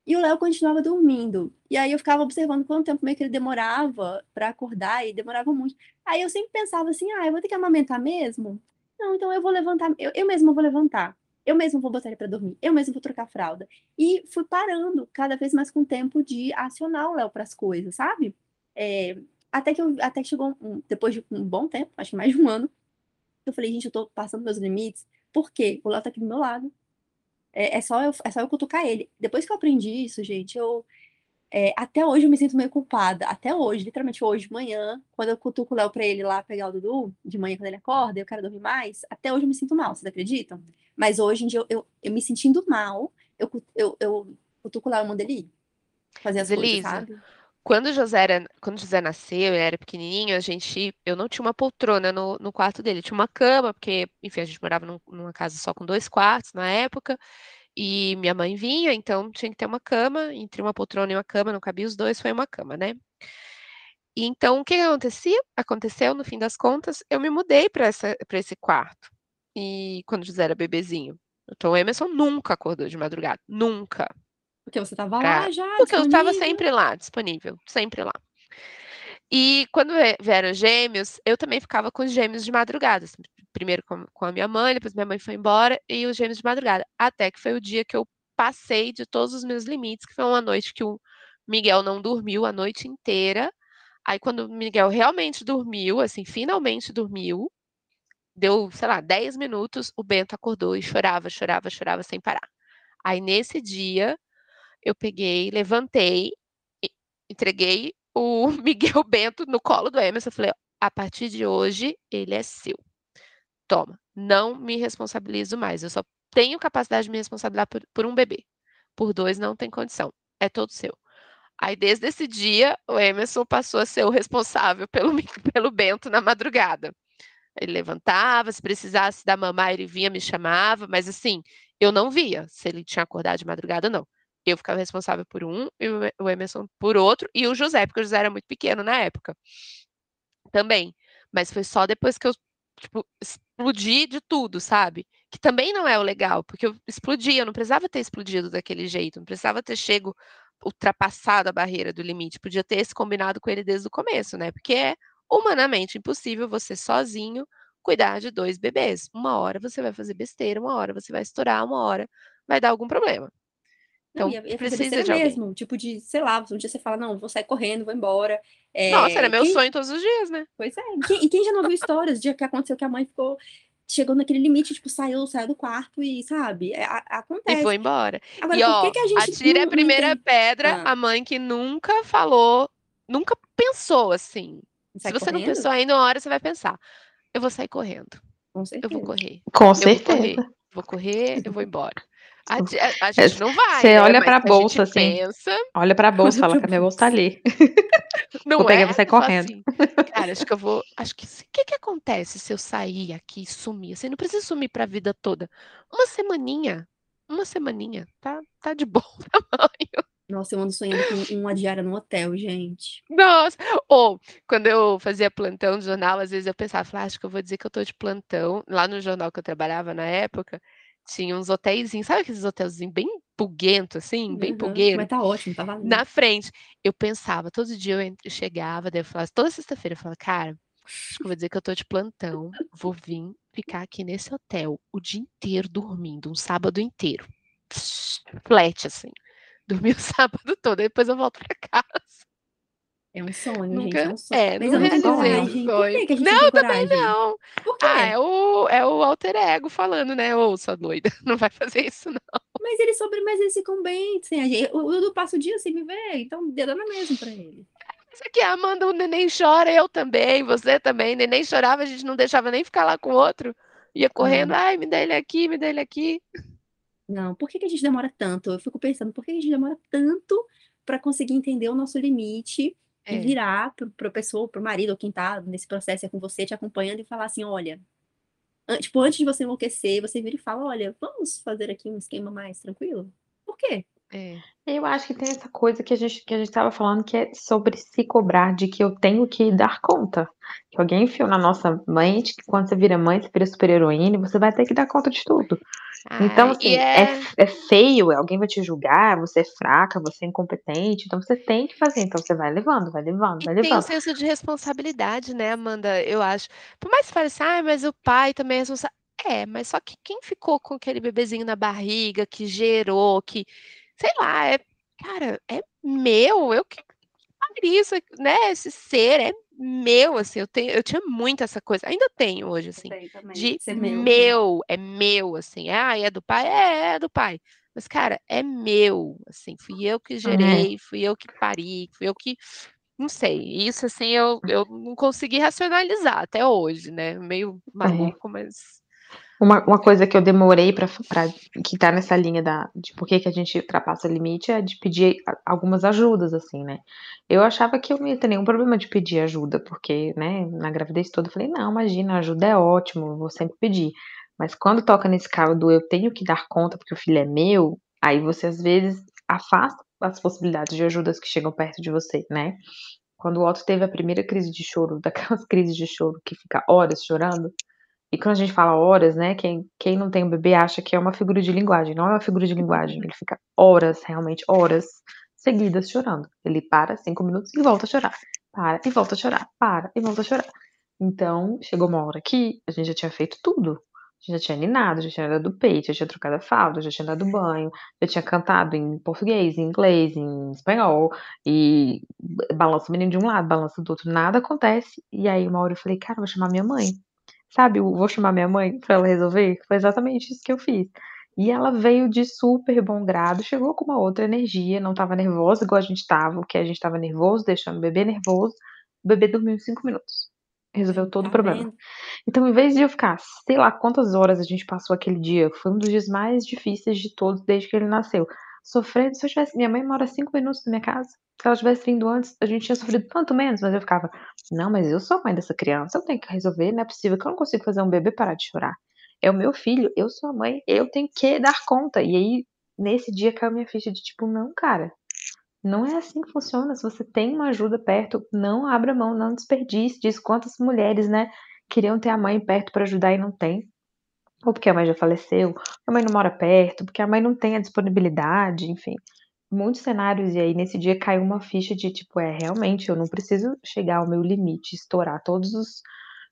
e o Léo continuava dormindo. E aí eu ficava observando quanto tempo meio que ele demorava para acordar, e demorava muito. Aí eu sempre pensava assim: ah, eu vou ter que amamentar mesmo? Não, então eu vou levantar, eu, eu mesmo vou levantar. Eu mesmo vou botar ele para dormir, eu mesmo vou trocar a fralda. E fui parando cada vez mais com o tempo de acionar o Léo para as coisas, sabe? É, até que eu, até que chegou um, depois de um bom tempo, acho que mais de um ano, eu falei, gente, eu tô passando meus limites, por quê? O Léo tá aqui do meu lado, é, é, só eu, é só eu cutucar ele. Depois que eu aprendi isso, gente, eu. É, até hoje eu me sinto meio culpada. Até hoje, literalmente hoje de manhã, quando eu cutuco o Léo pra ele lá pegar o Dudu, de manhã quando ele acorda, eu quero dormir mais, até hoje eu me sinto mal, vocês acreditam? Mas hoje em dia eu, eu, eu me sentindo mal, eu, eu, eu cutuco o Léo e mando ele ir. Fazer as Elisa, coisas, sabe? Quando José, era, quando José nasceu, ele era pequenininho, a gente, eu não tinha uma poltrona no, no quarto dele, tinha uma cama, porque, enfim, a gente morava num, numa casa só com dois quartos na época, e minha mãe vinha, então tinha que ter uma cama, entre uma poltrona e uma cama, não cabia os dois, foi uma cama, né? E então, o que acontecia? Aconteceu, no fim das contas, eu me mudei para esse quarto, e quando José era bebezinho. Então, o Emerson nunca acordou de madrugada, nunca. Porque você estava lá já, Porque disponível. eu estava sempre lá, disponível, sempre lá. E quando vieram gêmeos, eu também ficava com os gêmeos de madrugada. Assim, primeiro com, com a minha mãe, depois minha mãe foi embora, e os gêmeos de madrugada. Até que foi o dia que eu passei de todos os meus limites, que foi uma noite que o Miguel não dormiu a noite inteira. Aí, quando o Miguel realmente dormiu, assim, finalmente dormiu, deu, sei lá, 10 minutos, o Bento acordou e chorava, chorava, chorava sem parar. Aí, nesse dia, eu peguei, levantei, entreguei o [LAUGHS] Miguel Bento no colo do Emerson. Falei, a partir de hoje, ele é seu. Toma, não me responsabilizo mais. Eu só tenho capacidade de me responsabilizar por, por um bebê. Por dois, não tem condição. É todo seu. Aí, desde esse dia, o Emerson passou a ser o responsável pelo, [LAUGHS] pelo Bento na madrugada. Ele levantava, se precisasse da mamar, ele vinha, me chamava, mas assim, eu não via se ele tinha acordado de madrugada ou não. Eu ficava responsável por um e o Emerson por outro, e o José, porque o José era muito pequeno na época. Também. Mas foi só depois que eu, tipo, explodi de tudo, sabe? Que também não é o legal, porque eu explodi, eu não precisava ter explodido daquele jeito, não precisava ter chego ultrapassado a barreira do limite, podia ter esse combinado com ele desde o começo, né? Porque é humanamente impossível você sozinho cuidar de dois bebês. Uma hora você vai fazer besteira, uma hora você vai estourar, uma hora vai dar algum problema. Então, não, ia, precisa de mesmo, alguém. tipo de, sei lá, um dia você fala, não, vou sair correndo, vou embora. É, Nossa, era meu quem... sonho todos os dias, né? Pois é. E quem, e quem já não viu histórias de que aconteceu que a mãe ficou chegou naquele limite, tipo, saiu, saiu do quarto e, sabe, é, a, acontece. E foi embora. Agora, e, ó, que que a gente atire a primeira pedra, ah. a mãe que nunca falou, nunca pensou assim. Sai Se você correndo? não pensou ainda, uma hora você vai pensar. Eu vou sair correndo. Com certeza. Eu vou correr. Com eu certeza. Vou correr, vou correr, eu vou embora. A, a, a gente não vai. Você né? olha para a bolsa assim. Pensa... Olha para a bolsa, fala que a minha bolsa tá ali. [LAUGHS] Não vou pegar é? você correndo. Assim. Cara, acho que eu vou. Acho que. O que, que acontece se eu sair aqui e sumir? Você não precisa sumir para a vida toda. Uma semaninha. Uma semaninha. Tá, tá de bom [LAUGHS] tamanho. Nossa, eu ando sonhando com uma diária no hotel, gente. Nossa! Ou, quando eu fazia plantão de jornal, às vezes eu pensava, ah, acho que eu vou dizer que eu tô de plantão. Lá no jornal que eu trabalhava na época, tinha uns hotéisinhos, sabe aqueles hotelzinhos bem puguento, assim, bem uhum, Mas tá ótimo, tá valendo. Na frente. Eu pensava, todo dia eu chegava, daí eu falava, toda sexta-feira eu falava, cara, eu vou dizer que eu tô de plantão, vou vir ficar aqui nesse hotel o dia inteiro dormindo, um sábado inteiro. Flat, assim. Dormi o [LAUGHS] sábado todo, depois eu volto pra casa. É um sonho, Nunca, gente. É um sonho. É, Mas não realizei o sonho. Por que, que a gente não, também não. Por quê? Ah, é o, é o alter ego falando, né? Ô, sua doida, [LAUGHS] não vai fazer isso, não. Mas eles sobre, mas eles ficam bem sem a gente. O Dudu passa o dia sem me ver, então dando na mesmo pra ele. Isso aqui, Amanda, o neném chora, eu também, você também. Neném chorava, a gente não deixava nem ficar lá com o outro. Ia correndo, hum. ai, me dá ele aqui, me dá ele aqui. Não, por que, que a gente demora tanto? Eu fico pensando, por que a gente demora tanto para conseguir entender o nosso limite é. E virar para a pessoa, para o marido ou quem está nesse processo é com você, te acompanhando e falar assim, olha, an tipo, antes de você enlouquecer, você vira e fala, olha, vamos fazer aqui um esquema mais tranquilo? Por quê? É. Eu acho que tem essa coisa que a gente que a gente estava falando que é sobre se cobrar de que eu tenho que dar conta. Que alguém enfiou na nossa mente que quando você vira mãe, você vira super heroína, você vai ter que dar conta de tudo. então, assim, é... É, é... feio, alguém vai te julgar, você é fraca, você é incompetente, então você tem que fazer. Então você vai levando, vai levando, vai e levando. Tem um senso de responsabilidade, né, Amanda? Eu acho. Por mais que fale assim, ah, mas o pai também é responsável. É, mas só que quem ficou com aquele bebezinho na barriga, que gerou, que sei lá, é, cara, é meu, eu que isso, né? Esse ser é meu, assim, eu tenho, eu tinha muito essa coisa, ainda tenho hoje, assim, de meu, meu, é meu, assim, é, ah, é do pai, é, é do pai, mas, cara, é meu, assim, fui eu que gerei, fui eu que pari, fui eu que, não sei, isso, assim, eu, eu não consegui racionalizar até hoje, né, meio maluco, mas uma, uma coisa que eu demorei para que tá nessa linha da, de por que, que a gente ultrapassa o limite é de pedir algumas ajudas, assim, né? Eu achava que eu não ia ter nenhum problema de pedir ajuda, porque, né, na gravidez toda eu falei, não, imagina, ajuda é ótimo, eu vou sempre pedir. Mas quando toca nesse carro do eu tenho que dar conta porque o filho é meu, aí você às vezes afasta as possibilidades de ajudas que chegam perto de você, né? Quando o Otto teve a primeira crise de choro, [LAUGHS] daquelas crises de choro que fica horas chorando, e quando a gente fala horas, né, quem, quem não tem um bebê acha que é uma figura de linguagem. Não é uma figura de linguagem. Ele fica horas, realmente, horas seguidas chorando. Ele para cinco minutos e volta a chorar. Para e volta a chorar. Para e volta a chorar. Então, chegou uma hora que a gente já tinha feito tudo. A gente já tinha ninado, já tinha dado peito, já tinha trocado a fralda, já tinha dado banho, já tinha cantado em português, em inglês, em espanhol, e balança o menino de um lado, balança do outro, nada acontece. E aí, uma hora eu falei, cara, vou chamar minha mãe. Sabe, vou chamar minha mãe para ela resolver? Foi exatamente isso que eu fiz. E ela veio de super bom grado, chegou com uma outra energia, não estava nervosa igual a gente estava, o que a gente estava nervoso, deixando o bebê nervoso. O bebê dormiu em cinco minutos. Resolveu todo Tá o problema. vendo? Então, em vez de eu ficar, sei lá quantas horas a gente passou aquele dia, foi um dos dias mais difíceis de todos desde que ele nasceu. Sofrendo, se eu tivesse. Minha mãe mora cinco minutos da minha casa. Se ela tivesse vindo antes, a gente tinha sofrido tanto menos, mas eu ficava, não, mas eu sou mãe dessa criança, eu tenho que resolver, não é possível que eu não consigo fazer um bebê parar de chorar. É o meu filho, eu sou a mãe, eu tenho que dar conta. E aí, nesse dia caiu minha ficha de tipo, não, cara, não é assim que funciona. Se você tem uma ajuda perto, não abra mão, não desperdice disso. Quantas mulheres, né, queriam ter a mãe perto para ajudar e não tem. Ou porque a mãe já faleceu, a mãe não mora perto, porque a mãe não tem a disponibilidade, enfim. Muitos cenários, e aí nesse dia caiu uma ficha de tipo, é, realmente, eu não preciso chegar ao meu limite, estourar todos os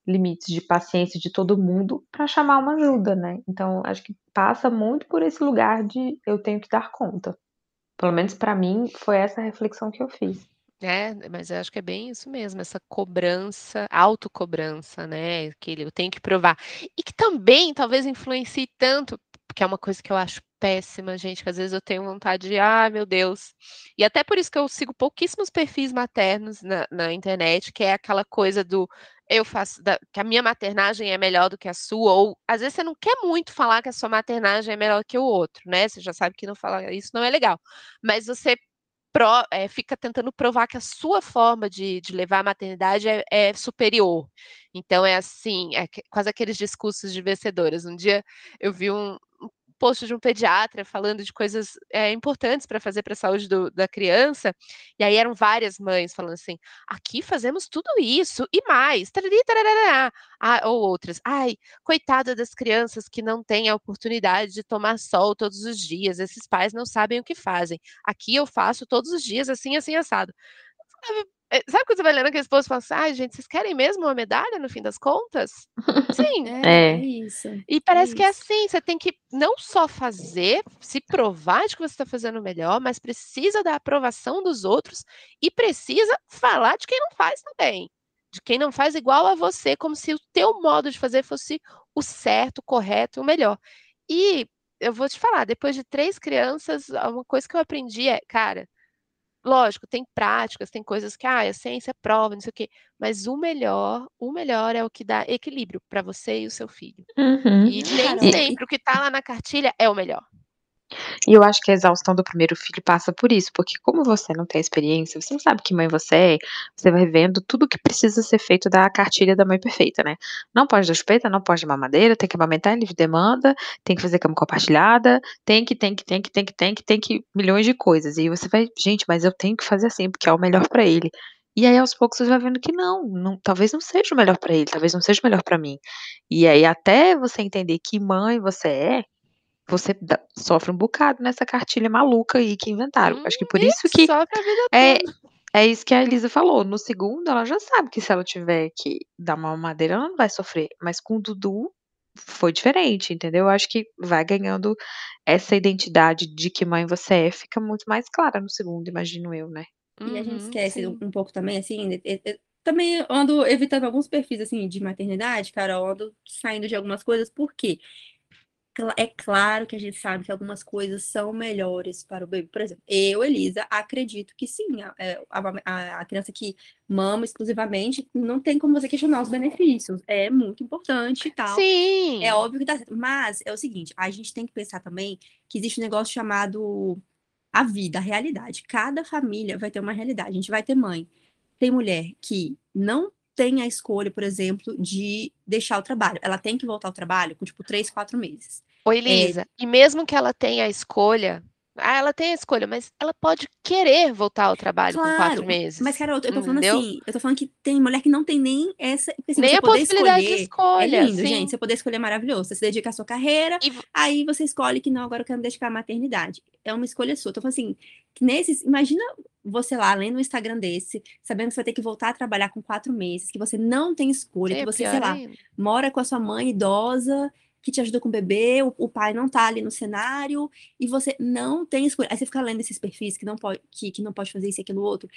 limites de paciência de todo mundo para chamar uma ajuda, né? Então, acho que passa muito por esse lugar de eu tenho que dar conta. Pelo menos para mim foi essa reflexão que eu fiz. É, mas eu acho que é bem isso mesmo, essa cobrança, autocobrança, né? Que eu tenho que provar. E que também talvez influencie tanto, porque é uma coisa que eu acho péssima, gente, que às vezes eu tenho vontade de, ai meu Deus. E até por isso que eu sigo pouquíssimos perfis maternos na, na internet, que é aquela coisa do eu faço da, que a minha maternagem é melhor do que a sua, ou às vezes você não quer muito falar que a sua maternagem é melhor que o outro, né? Você já sabe que não falar isso não é legal. Mas você pro, é, fica tentando provar que a sua forma de, de levar a maternidade é, é, superior. Então é assim, é quase aqueles discursos de vencedoras. Um dia eu vi um, post de um pediatra falando de coisas é, importantes para fazer para a saúde do, da criança, e aí eram várias mães falando assim: aqui fazemos tudo isso e mais, tarari, ah, ou outras, ai, coitada das crianças que não têm a oportunidade de tomar sol todos os dias, esses pais não sabem o que fazem. Aqui eu faço todos os dias assim, assim, assado. É, sabe quando você vai lendo aqueles posts e fala assim, ai, gente, vocês querem mesmo uma medalha no fim das contas? [LAUGHS] Sim. É, é. é isso. E parece é que é assim, você tem que não só fazer, se provar de que você está fazendo melhor, mas precisa da aprovação dos outros e precisa falar de quem não faz também. De quem não faz igual a você, como se o teu modo de fazer fosse o certo, o correto, o melhor. E eu vou te falar, depois de três crianças, uma coisa que eu aprendi é, cara, Lógico, tem práticas, tem coisas que, ah, a ciência é prova, não sei o quê, mas o melhor, o melhor é o que dá equilíbrio para você e o seu filho. Uhum. E nem sempre o que está lá na cartilha é o melhor. E eu acho que a exaustão do primeiro filho passa por isso, porque como você não tem experiência, você não sabe que mãe você é, você vai vendo tudo que precisa ser feito da cartilha da mãe perfeita, né? Não pode dar chupeta, não pode dar mamadeira, tem que amamentar em livre demanda, tem que fazer cama compartilhada, tem que, tem que, tem que, tem que, tem que, tem que, milhões de coisas. E você vai, gente, mas eu tenho que fazer assim, porque é o melhor para ele. E aí aos poucos você vai vendo que não, não talvez não seja o melhor para ele, talvez não seja o melhor para mim. E aí até você entender que mãe você é, você sofre um bocado nessa cartilha maluca aí que inventaram. Hum, Acho que por hum, isso que sofre a vida é, toda. é isso que a Elisa falou. No segundo, ela já sabe que se ela tiver que dar uma madeira, ela não vai sofrer. Mas com o Dudu foi diferente, entendeu? Eu acho que vai ganhando essa identidade de que mãe você é, fica muito mais clara no segundo, imagino eu, né? E a gente uhum, esquece um, um, pouco também, assim, também ando evitando alguns perfis, assim, de maternidade, cara, eu ando saindo de algumas coisas, por quê? É claro que a gente sabe que algumas coisas são melhores para o bebê. Por exemplo, eu, Elisa, acredito que sim. A, é, a, a, criança que mama exclusivamente, não tem como você questionar os benefícios. É muito importante e tal. Sim. É óbvio que tá certo. Mas é o seguinte, a gente tem que pensar também que existe um negócio chamado a vida, a realidade. Cada família vai ter uma realidade. A gente vai ter mãe. Tem mulher que não tem a escolha, por exemplo, de deixar o trabalho. Ela tem que voltar ao trabalho com, tipo, três, quatro meses. Oi, Elisa, é... e mesmo que ela tenha a escolha, ah, ela tem a escolha, mas ela pode querer voltar ao trabalho claro, com quatro meses. Mas, Carol, eu tô falando entendeu? assim, eu tô falando que tem mulher que não tem nem essa. Assim, nem a possibilidade escolher, de escolha. É lindo, sim. gente. Você poder escolher é maravilhoso. Você se dedica à sua carreira, e... aí você escolhe que não, agora eu quero me dedicar à maternidade. É uma escolha sua. Eu tô falando assim, nesses. Imagina você lá, lendo um Instagram desse, sabendo que você vai ter que voltar a trabalhar com quatro meses, que você não tem escolha, que você, sei lá, mora com a sua mãe idosa que te ajuda com o bebê, o, o, pai não tá ali no cenário, e você não tem escolha. Aí você fica lendo esses perfis que não pode, que, que não pode fazer isso e aquilo outro.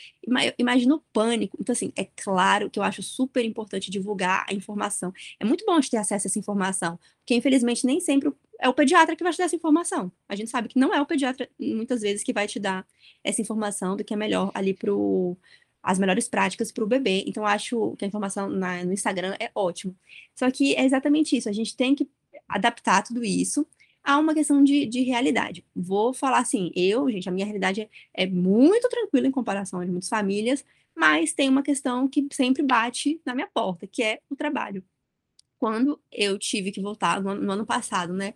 Imagina o pânico. Então, assim, é claro que eu acho super importante divulgar a informação. É muito bom a gente ter acesso a essa informação, porque infelizmente nem sempre é o pediatra que vai te dar essa informação. A gente sabe que não é o pediatra, muitas vezes, que vai te dar essa informação do que é melhor ali pro as melhores práticas para o bebê. Então, acho que a informação na, no Instagram é ótimo. Só que é exatamente isso, a gente tem que adaptar tudo isso a uma questão de, de realidade. Vou falar assim, eu, gente, a minha realidade é, é muito tranquila em comparação a muitas famílias, mas tem uma questão que sempre bate na minha porta, que é o trabalho. Quando eu tive que voltar, no, no ano passado, né,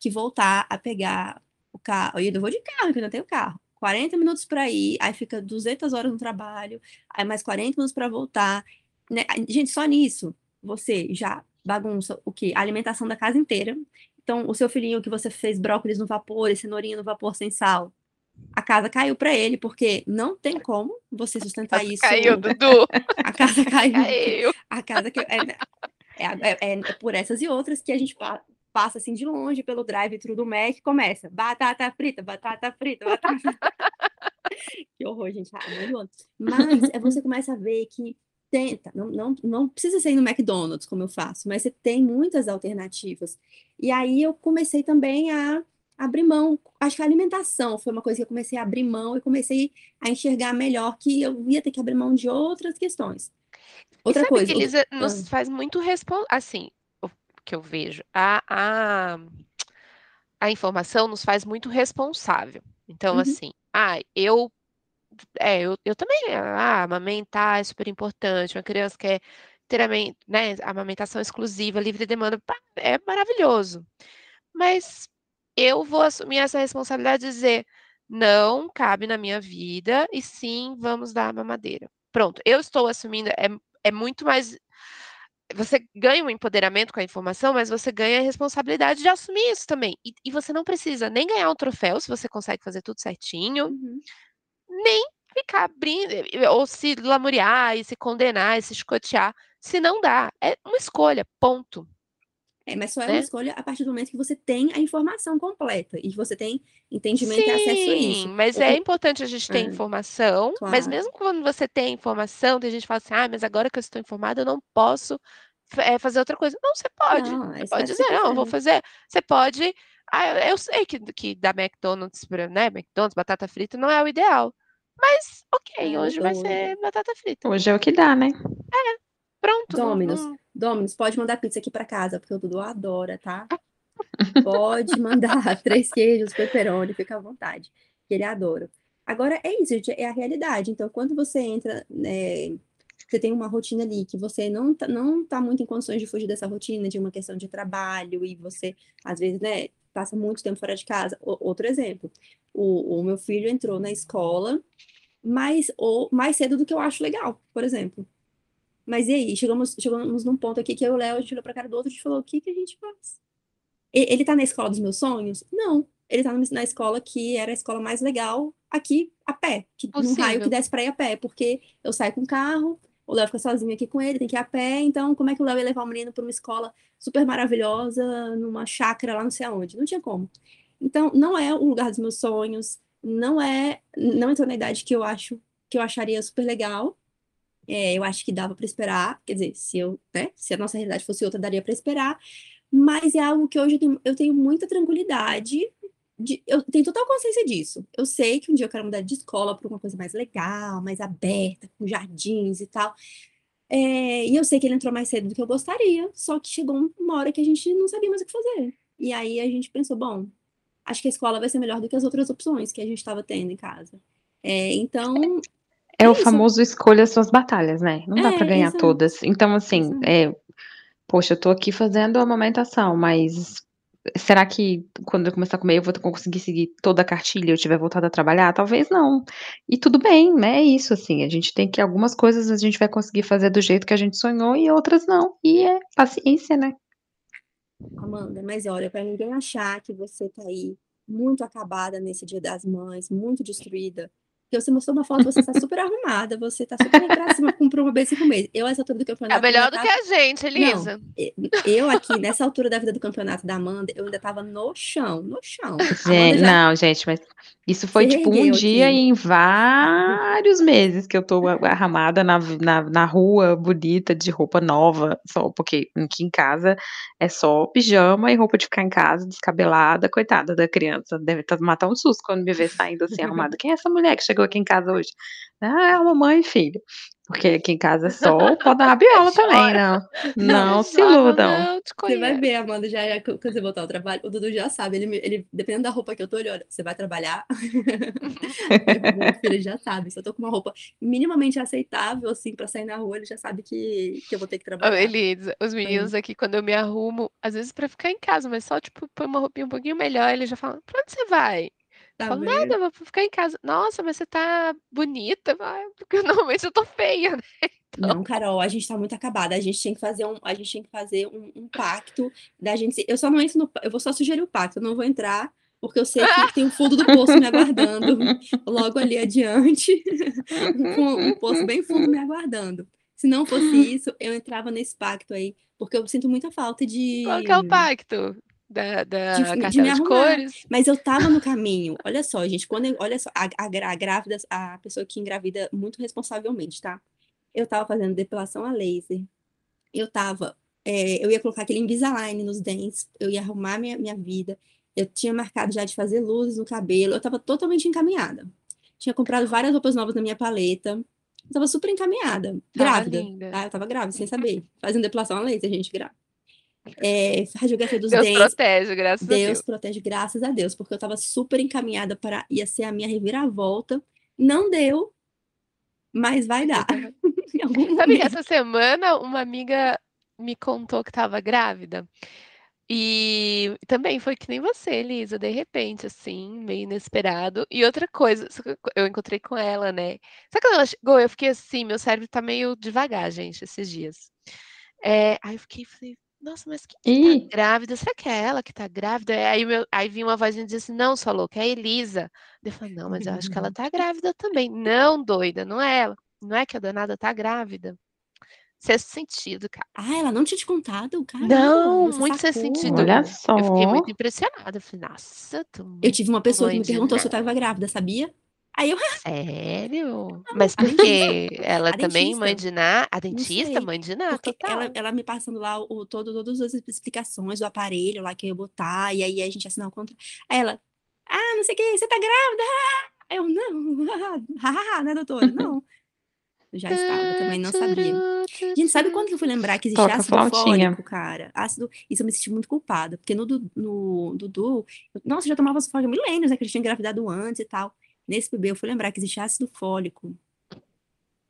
que voltar a pegar o carro, eu vou de carro, porque eu não tenho carro. 40 minutos para ir, aí fica 200 horas no trabalho, aí mais 40 minutos para voltar. Né? Gente, só nisso você já bagunça o que? A alimentação da casa inteira. Então, o seu filhinho que você fez brócolis no vapor e cenourinha no vapor sem sal, a casa caiu para ele, porque não tem como você sustentar isso. Caiu, Dudu. [LAUGHS] A casa caiu. Caiu. A casa que é, é, é, é, por essas e outras que a gente passa assim de longe pelo drive-thru do Mac e começa batata frita, batata frita, batata frita. [LAUGHS] que horror, gente. Ah, Mas é você começa a ver que tenta, não, não, não precisa ser no McDonald's, como eu faço, mas você tem muitas alternativas. E aí eu comecei também a abrir mão. Acho que a alimentação foi uma coisa que eu comecei a abrir mão e comecei a enxergar melhor que eu ia ter que abrir mão de outras questões. Outra coisa. Que Elisa outra... nos faz muito responder. Assim, o que eu vejo, a, a, a informação nos faz muito responsável. Então, uhum. assim, ah, eu é, eu, eu também, ah, amamentar é super importante, uma criança quer ter né, amamentação exclusiva, livre demanda, é maravilhoso. Mas eu vou assumir essa responsabilidade de dizer, não cabe na minha vida, e sim, vamos dar a mamadeira. Pronto, eu estou assumindo, é, é muito mais. Você ganha um empoderamento com a informação, mas você ganha a responsabilidade de assumir isso também. E, e você não precisa nem ganhar um troféu se você consegue fazer tudo certinho. Uhum nem ficar abrindo, ou se lamuriar, e se condenar, e se escotear, se não dá. É uma escolha, ponto. É, mas só é né? uma escolha a partir do momento que você tem a informação completa e você tem entendimento Sim, e acesso a isso. Mas é importante a gente ter ah, informação, claro. mas mesmo quando você tem informação, tem gente que fala assim, ah, mas agora que eu estou informada, eu não posso é, fazer outra coisa. Não, você pode. Não, você pode dizer, não, vou fazer. Você pode. Ah, eu sei que, que da McDonald's, né? McDonald's, batata frita não é o ideal. Mas, ok, hoje vai ser batata frita. Hoje é o que dá, né? É, pronto. Dominus, hum. Dominus, pode mandar pizza aqui para casa, porque o Dudu adora, tá? [LAUGHS] Pode mandar [LAUGHS] três queijos, pepperoni, fica à vontade, ele adora. Agora, é isso, gente, é a realidade. Então, quando você entra, né, você tem uma rotina ali que você não tá, não tá muito em condições de fugir dessa rotina, de uma questão de trabalho, e você, às vezes, né, passa muito tempo fora de casa. O, outro exemplo, o, o meu filho entrou na escola mais, ou, mais cedo do que eu acho legal, por exemplo. Mas e aí? Chegamos, chegamos num ponto aqui que eu e o Léo, a gente olhou pra cara do outro e falou, o que que a gente faz? Ele tá na escola dos meus sonhos? Não. Ele tá na escola que era a escola mais legal aqui, a pé. Que, num raio que desce pra ir a pé. Porque eu saio com o carro, o Léo fica sozinho aqui com ele, tem que ir a pé. Então, como é que o Léo ia levar o menino pra uma escola super maravilhosa, numa chácara lá não sei aonde? Não tinha como. Então, não é o lugar dos meus sonhos, não é, não entrou na idade que eu acho que eu acharia super legal. É, eu acho que dava para esperar, quer dizer, se eu, né, se a nossa realidade fosse outra, daria para esperar. Mas é algo que hoje eu tenho, eu tenho muita tranquilidade de, eu tenho total consciência disso. Eu sei que um dia eu quero mudar de escola para uma coisa mais legal, mais aberta, com jardins e tal. É, e eu sei que ele entrou mais cedo do que eu gostaria, só que chegou uma hora que a gente não sabia mais o que fazer. E aí a gente pensou, bom, acho que a escola vai ser melhor do que as outras opções que a gente estava tendo em casa. É, então. É, é o isso. famoso escolha suas batalhas, né? Não dá é, para ganhar todas. Então, assim, é, poxa, eu tô aqui fazendo a amamentação, mas será que quando eu começar a comer eu vou conseguir seguir toda a cartilha e eu tiver voltado a trabalhar? Talvez não. E tudo bem, né? É isso, assim. A gente tem que algumas coisas a gente vai conseguir fazer do jeito que a gente sonhou e outras não. E é paciência, né? Amanda, mas olha, para ninguém achar que você tá aí muito acabada nesse Dia das Mães, muito destruída, porque você mostrou uma foto, você está super arrumada, você está super pra cima com uma bem cinco meses. Eu, essa altura do campeonato. É melhor do que a gente, Elisa. Não, eu aqui, nessa altura da vida do campeonato da Amanda, eu ainda estava no chão, no chão. Gente, já... Não, gente, mas Isso foi Se tipo um dia aqui. em vários meses que eu tô a arrumada na na na rua, bonita, de roupa nova, só porque aqui em casa é só pijama e roupa de ficar em casa, descabelada, coitada da criança, deve tá matar um susto quando me vê saindo assim arrumada. "Quem é essa mulher que chegou aqui em casa hoje?" "Ah, é a mamãe e filho", porque aqui em casa é só o pó da rabiola [LAUGHS] também, não não se Chora, iludam. não Você vai ver, Amanda, já já quando você voltar ao trabalho, o Dudu já sabe, ele ele dependendo da roupa que eu tô, ele olha: "Você vai trabalhar?" [LAUGHS] Meu filho já sabe, se eu tô com uma roupa minimamente aceitável, assim, pra sair na rua, ele já sabe que que eu vou ter que trabalhar. Elisa, os meninos aqui quando eu me arrumo, às vezes pra ficar em casa, mas só tipo põe uma roupinha um pouquinho melhor, eles já falam: "Pra onde você vai?" Eu Tá falo? "Nada, vou ficar em casa". "Nossa, mas você tá bonita". "Ah, porque [LAUGHS] normalmente eu tô feia, né, então". Não, Carol, a gente tá muito acabada, a gente tinha que fazer um a gente tinha que fazer um um pacto da gente eu só não entro no eu vou só sugerir o pacto, eu não vou entrar, porque eu sei que tem o fundo do poço me aguardando [LAUGHS] logo ali adiante, [LAUGHS] um um poço bem fundo me aguardando. Se não fosse isso, eu entrava nesse pacto aí, porque eu sinto muita falta de Qual que é o pacto? Da de da de me cartela de arrumar. cores? Mas eu estava no caminho. Olha só, gente, quando eu olha só, a a a grávida a pessoa que engravida muito responsavelmente, tá. Eu estava fazendo depilação a laser, eu estava, eh, eu ia colocar aquele Invisalign nos dentes, eu ia arrumar minha minha vida, eu tinha marcado já de fazer luzes no cabelo, eu estava totalmente encaminhada. Tinha comprado várias roupas novas na minha paleta, eu estava super encaminhada, grávida, linda. tá, eu estava grávida sem saber, fazendo depilação a laser, gente, grávida. Eh, radiografia dos Deus dentes protege, graças a Deus Deus. protege, graças a Deus, porque eu estava super encaminhada para ia ser a minha reviravolta, não deu, mas vai dar. [LAUGHS] Sabe que essa semana uma amiga me contou que estava grávida, e também foi que nem você, Elisa, de repente, assim, meio inesperado. E outra coisa, só que eu encontrei com ela, né, sabe quando ela chegou, eu fiquei assim, meu cérebro tá meio devagar, gente, esses dias. Eh, aí eu fiquei falei: "Nossa, mas quem que tá grávida? Será que é ela que tá grávida?" Aí meu aí vinha uma vozinha e dizia assim: "Não, sua louca, é a Elisa". Eu falei: "Não, mas eu acho que ela tá grávida também". "Não, doida, não é ela. Não é que a danada tá grávida". Sexto sentido, cara. Ah, ela não tinha te contado? Caramba, Não, muito sexto sacou. sentido. Olha Eu fiquei só. muito impressionada, eu falei: "Nossa, tu Eu tive uma pessoa que me perguntou se eu Ná". estava grávida, sabia? Aí eu [LAUGHS] Sério? Mas a por dentista, quê? Ela a também mãe dentista. de Ná? A dentista, sei, mãe de Ná, porque ela total. ela me passando lá o todo todas as explicações do aparelho lá que eu ia botar, e aí a gente assinar o contra aí ela: "Ah, não sei o quê, você tá grávida, ah!" Aí eu: "Não, [LAUGHS] ha-ha-ha, né, doutora? Não". Eu já estava, também não sabia. Gente, sabe quando que eu fui lembrar que existe Toca a ácido flautinha. fólico, cara? Ácido isso eu me senti muito culpada, porque no Du no Dudu, nossa, eu já tomava ácido fólico há milênios, né, que ele tinha engravidado antes e tal. Nesse bebê eu fui lembrar que existe ácido fólico.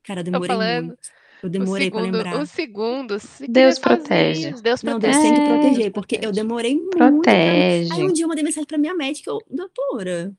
Cara, eu demorei falando, muito. Eu demorei pra segundo o lembrar. segundo se Deus protege. Deus Não, protege, Deus tem que É. Proteger, porque eu protege. demorei muito pra aí Protege. um dia eu mandei mensagem pra minha médica, eu: "Doutora,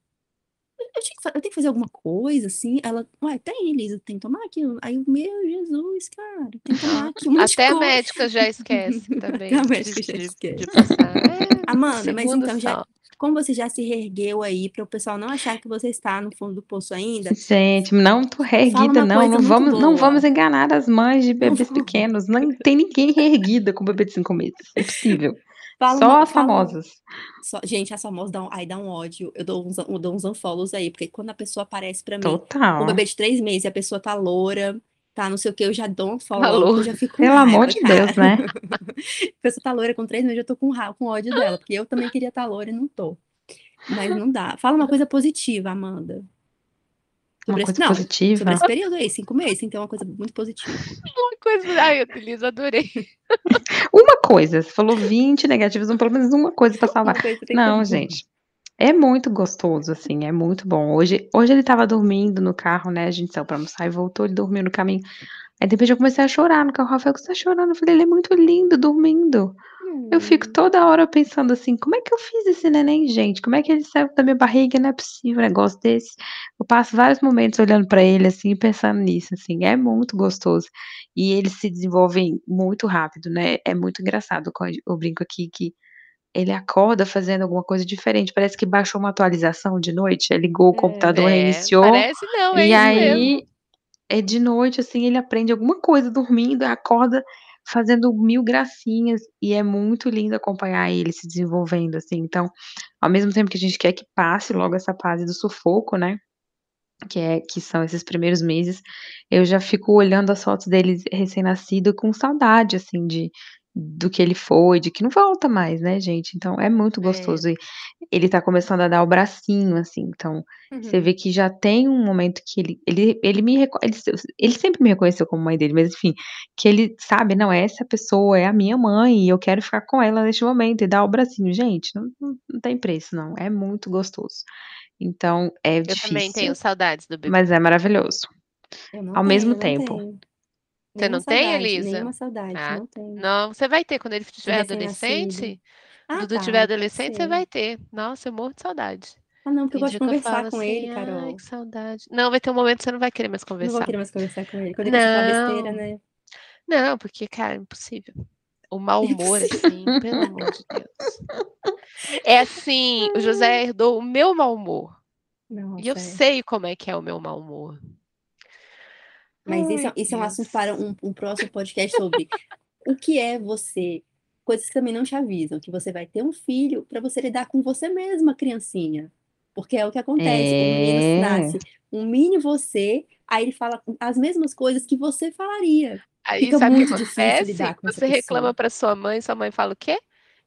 eu tinha que eu tenho que fazer alguma coisa, assim?" Ela: "Ué, tem, Elisa, tem que tomar aquilo". Aí eu: "Meu Jesus, cara, tem que tomar aqui um Até a coisa". médica já esquece [LAUGHS] também Até a de médica já esquece. passar. É, Amanda, mas então já só. como você já se reergueu aí, para o pessoal não achar que você está no fundo do poço ainda Gente, não tô reerguida não, não vamos não vamos enganar as mães de bebês pequenos, não tem ninguém reerguida com bebê de 5 meses, impossível. Fala Só uma as uma famosas. só gente, as famosas dão ai, dá um ódio, eu dou uns eu dou uns unfollows aí, porque quando a pessoa aparece pra mim com um Total. bebê de 3 meses e a pessoa tá loura, tá não sei o quê, eu já dou um Alô. porque eu já fico com Pelo amor raiva, de Deus, cara. né. [LAUGHS] A pessoa tá loira com 3 meses, eu tô com ra com ódio dela, porque eu também queria estar loira e não tô. Mas não dá. Fala uma coisa positiva, Amanda. Uma Sobre esse coisa não, sobre positiva. esse período aí, 5 meses, que ter uma coisa muito positiva. Uma coisa ai, Elisa, adorei. [LAUGHS] Uma coisa, você falou 20 negativas, então pelo menos uma coisa pra salvar. Coisa Não, gente, é muito gostoso, assim, é muito bom. Hoje hoje ele estava dormindo no carro, né, a gente saiu pra almoçar e voltou, ele dormiu no caminho. Aí de repente eu comecei a chorar no carro, "Rafael, por que você tá chorando?" Eu falei: "Ele é muito lindo dormindo". Eu fico Hum. toda hora pensando assim: "Como é que eu fiz esse neném, gente? Como é que ele saiu da minha barriga? Não é possível um negócio desse". Eu passo vários momentos olhando pra ele, assim, pensando nisso, assim, é muito gostoso. E eles se desenvolvem muito rápido, né, é muito engraçado quando eu brinco aqui que ele acorda fazendo alguma coisa diferente, parece que baixou uma atualização de noite, aí ligou o É. computador, É, reiniciou, parece não, é e isso mesmo. É de noite, assim, ele aprende alguma coisa dormindo, acorda fazendo mil gracinhas, e é muito lindo acompanhar ele se desenvolvendo, assim. Então, ao mesmo tempo que a gente quer que passe logo essa fase do sufoco, né, que é que são esses primeiros meses, eu já fico olhando as fotos dele recém-nascido com saudade, assim, de do que ele foi, de que não volta mais, né, gente. Então é muito É. gostoso e ele tá começando a dar o bracinho, assim, então você Uhum. vê que já tem um momento que ele ele ele me ele ele sempre me reconheceu como mãe dele, mas enfim, que ele sabe: "Não, essa pessoa é a minha mãe e eu quero ficar com ela neste momento", e dar o bracinho. Gente, não não não tem preço não, é muito gostoso. Então é Eu também tenho difícil, saudades do bebê. mas é maravilhoso. Eu Ao tenho, mesmo tempo. tenho. Você Nenhuma não tem, saudade, Elisa? nenhuma saudade, Ah, não tenho. não, você vai ter quando ele tiver recém-nascido. adolescente. Ah, Dudu tá, tiver pode adolescente, você ser. vai ter. Nossa, eu morro de saudade. Ah, não, porque eu Tem gosto dia de que eu conversar com assim, ele, ai, Carol. que saudade. Não, vai ter um momento que você não vai querer mais Não vou conversar. querer mais conversar com ele. Quando ele a falar besteira, Não, né? não, porque, cara, é impossível. O mau humor, assim, pelo amor de Deus. É assim, o José herdou o meu mau humor. E eu Nossa, é. sei como é que é o meu mau humor. Mas isso, é- Ai, isso é um assunto para um, um próximo podcast sobre o que é você. Coisas que também não te avisam, que você vai ter um filho para você lidar com você mesma, criancinha. Porque é o que acontece, o menino É. nasce um mini você, aí ele fala as mesmas coisas que você falaria. Aí Fica sabe o que acontece? Você reclama para sua mãe, sua mãe fala o quê?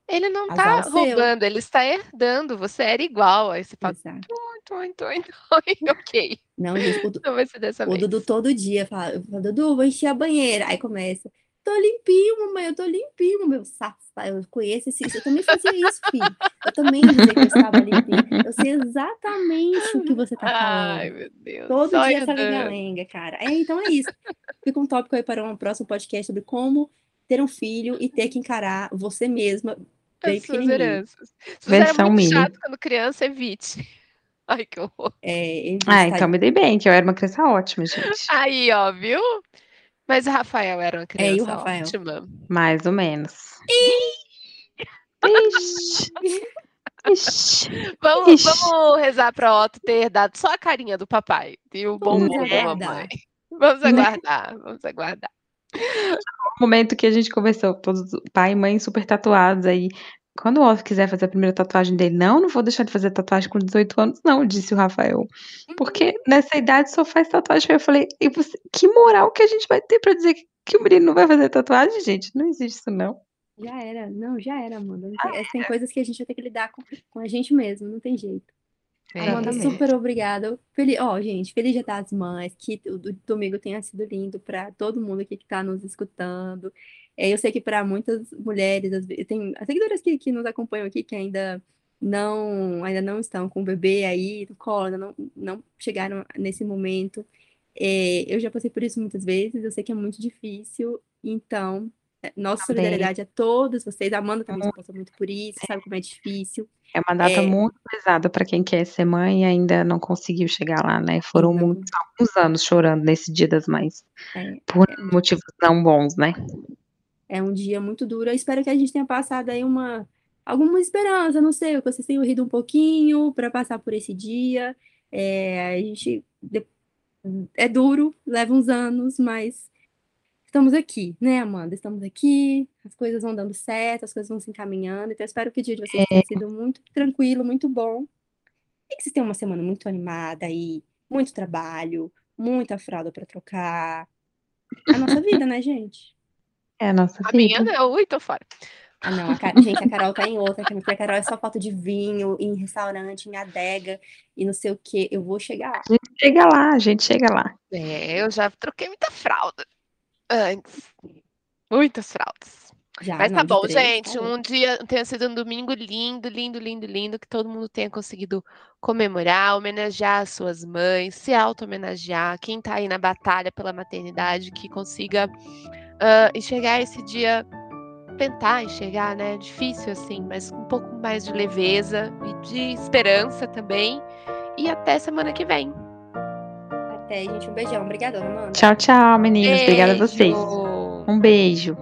Ele não Azar tá o seu. roubando, ele está herdando, você era igual. Aí você fala, Exato. Toi, toi, toi, ok. Não, gente, o, Não vai ser dessa o vez. Dudu todo dia fala, eu falo, Dudu, vou encher a banheira. Aí começa, tô limpinho, mamãe, eu tô limpinho, meu safado. Eu conheço esse, eu também fazia isso, filho. Eu também dizia que eu estava limpinho. Eu sei exatamente o que você tá Ai, falando. meu Deus. Todo só dia essa lenga-lenga, cara. É, então é isso. Fica um tópico aí para um próximo podcast sobre como ter um filho e ter que encarar você mesma bem As suas heranças. Se você era muito mini. chato quando criança, evite. [LAUGHS] Ai, que horror. É, Ah, está então me dei bem, que eu era uma criança ótima, gente. Aí, ó, viu? Mas o Rafael era uma É, e o criança Rafael? ótima. Mais ou menos. Ixi. Ixi. Vamos, Ixi. vamos rezar pra Otto ter herdado só a carinha do papai e o bom Vamos humor da aguardar. mamãe. Vamos Né? aguardar, vamos aguardar. No momento que a gente conversou, todos pai e mãe super tatuados aí. Quando o Otto quiser fazer a primeira tatuagem dele, não, não vou deixar de fazer tatuagem com 18 anos, não, disse o Rafael. Porque nessa idade só faz tatuagem. Eu falei, e você, que moral que a gente vai ter pra dizer que, que o menino não vai fazer tatuagem, gente? Não existe isso, não. Já era, não, já era, Amanda. Não tem, tem coisas que a gente vai ter que lidar com, com a gente mesmo, não tem jeito. Amanda, Exatamente. super obrigada. Feliz, ó, gente, feliz Dia das Mães, que o do- domingo tenha sido lindo para todo mundo aqui que está nos escutando. É, eu sei que para muitas mulheres, tem as seguidoras que, que nos acompanham aqui que ainda não, ainda não estão com o bebê aí no colo, não, não chegaram nesse momento. É, eu já passei por isso muitas vezes, eu sei que é muito difícil, então, é, nossa Também. solidariedade a todos vocês. A Amanda também já passou muito por isso, sabe como é difícil. É uma data É. muito pesada para quem quer ser mãe e ainda não conseguiu chegar lá, né? Foram Exato. muitos, alguns anos chorando nesse Dia das Mães. É, Por motivos não bons, né? É um dia muito duro. Eu espero que a gente tenha passado aí uma alguma esperança, não sei, que vocês tenham rido um pouquinho para passar por esse dia. É, a gente é duro, leva uns anos, mas estamos aqui, né, Amanda? Estamos aqui, as coisas vão dando certo, as coisas vão se encaminhando. Então, eu espero que o dia de vocês tenha sido muito tranquilo, muito bom. E que vocês tenham uma semana muito animada aí, muito trabalho, muita fralda para trocar. A nossa vida, né, gente? É a nossa A minha não, ui, tô fora. Ah, não, a Ca- gente, a Carol tá em outra, porque a Carol é só falta de vinho, em restaurante, em adega e não sei o quê. Eu vou chegar lá. Chega lá, a gente chega lá. É, eu já troquei muita fralda antes. Muitas fraldas. Já, Mas tá bom, três, gente. tá bom. Um dia tenha sido um domingo lindo, lindo, lindo, lindo. Que todo mundo tenha conseguido comemorar, homenagear as suas mães, se auto-homenagear. Quem tá aí na batalha pela maternidade, que consiga ah, enxergar esse dia, tentar enxergar, né? Difícil assim, mas com um pouco mais de leveza e de esperança também. E até semana que vem. Até, gente. Um beijão. Obrigadão, Amanda. Tchau, tchau, meninas. Obrigada a vocês. Um beijo.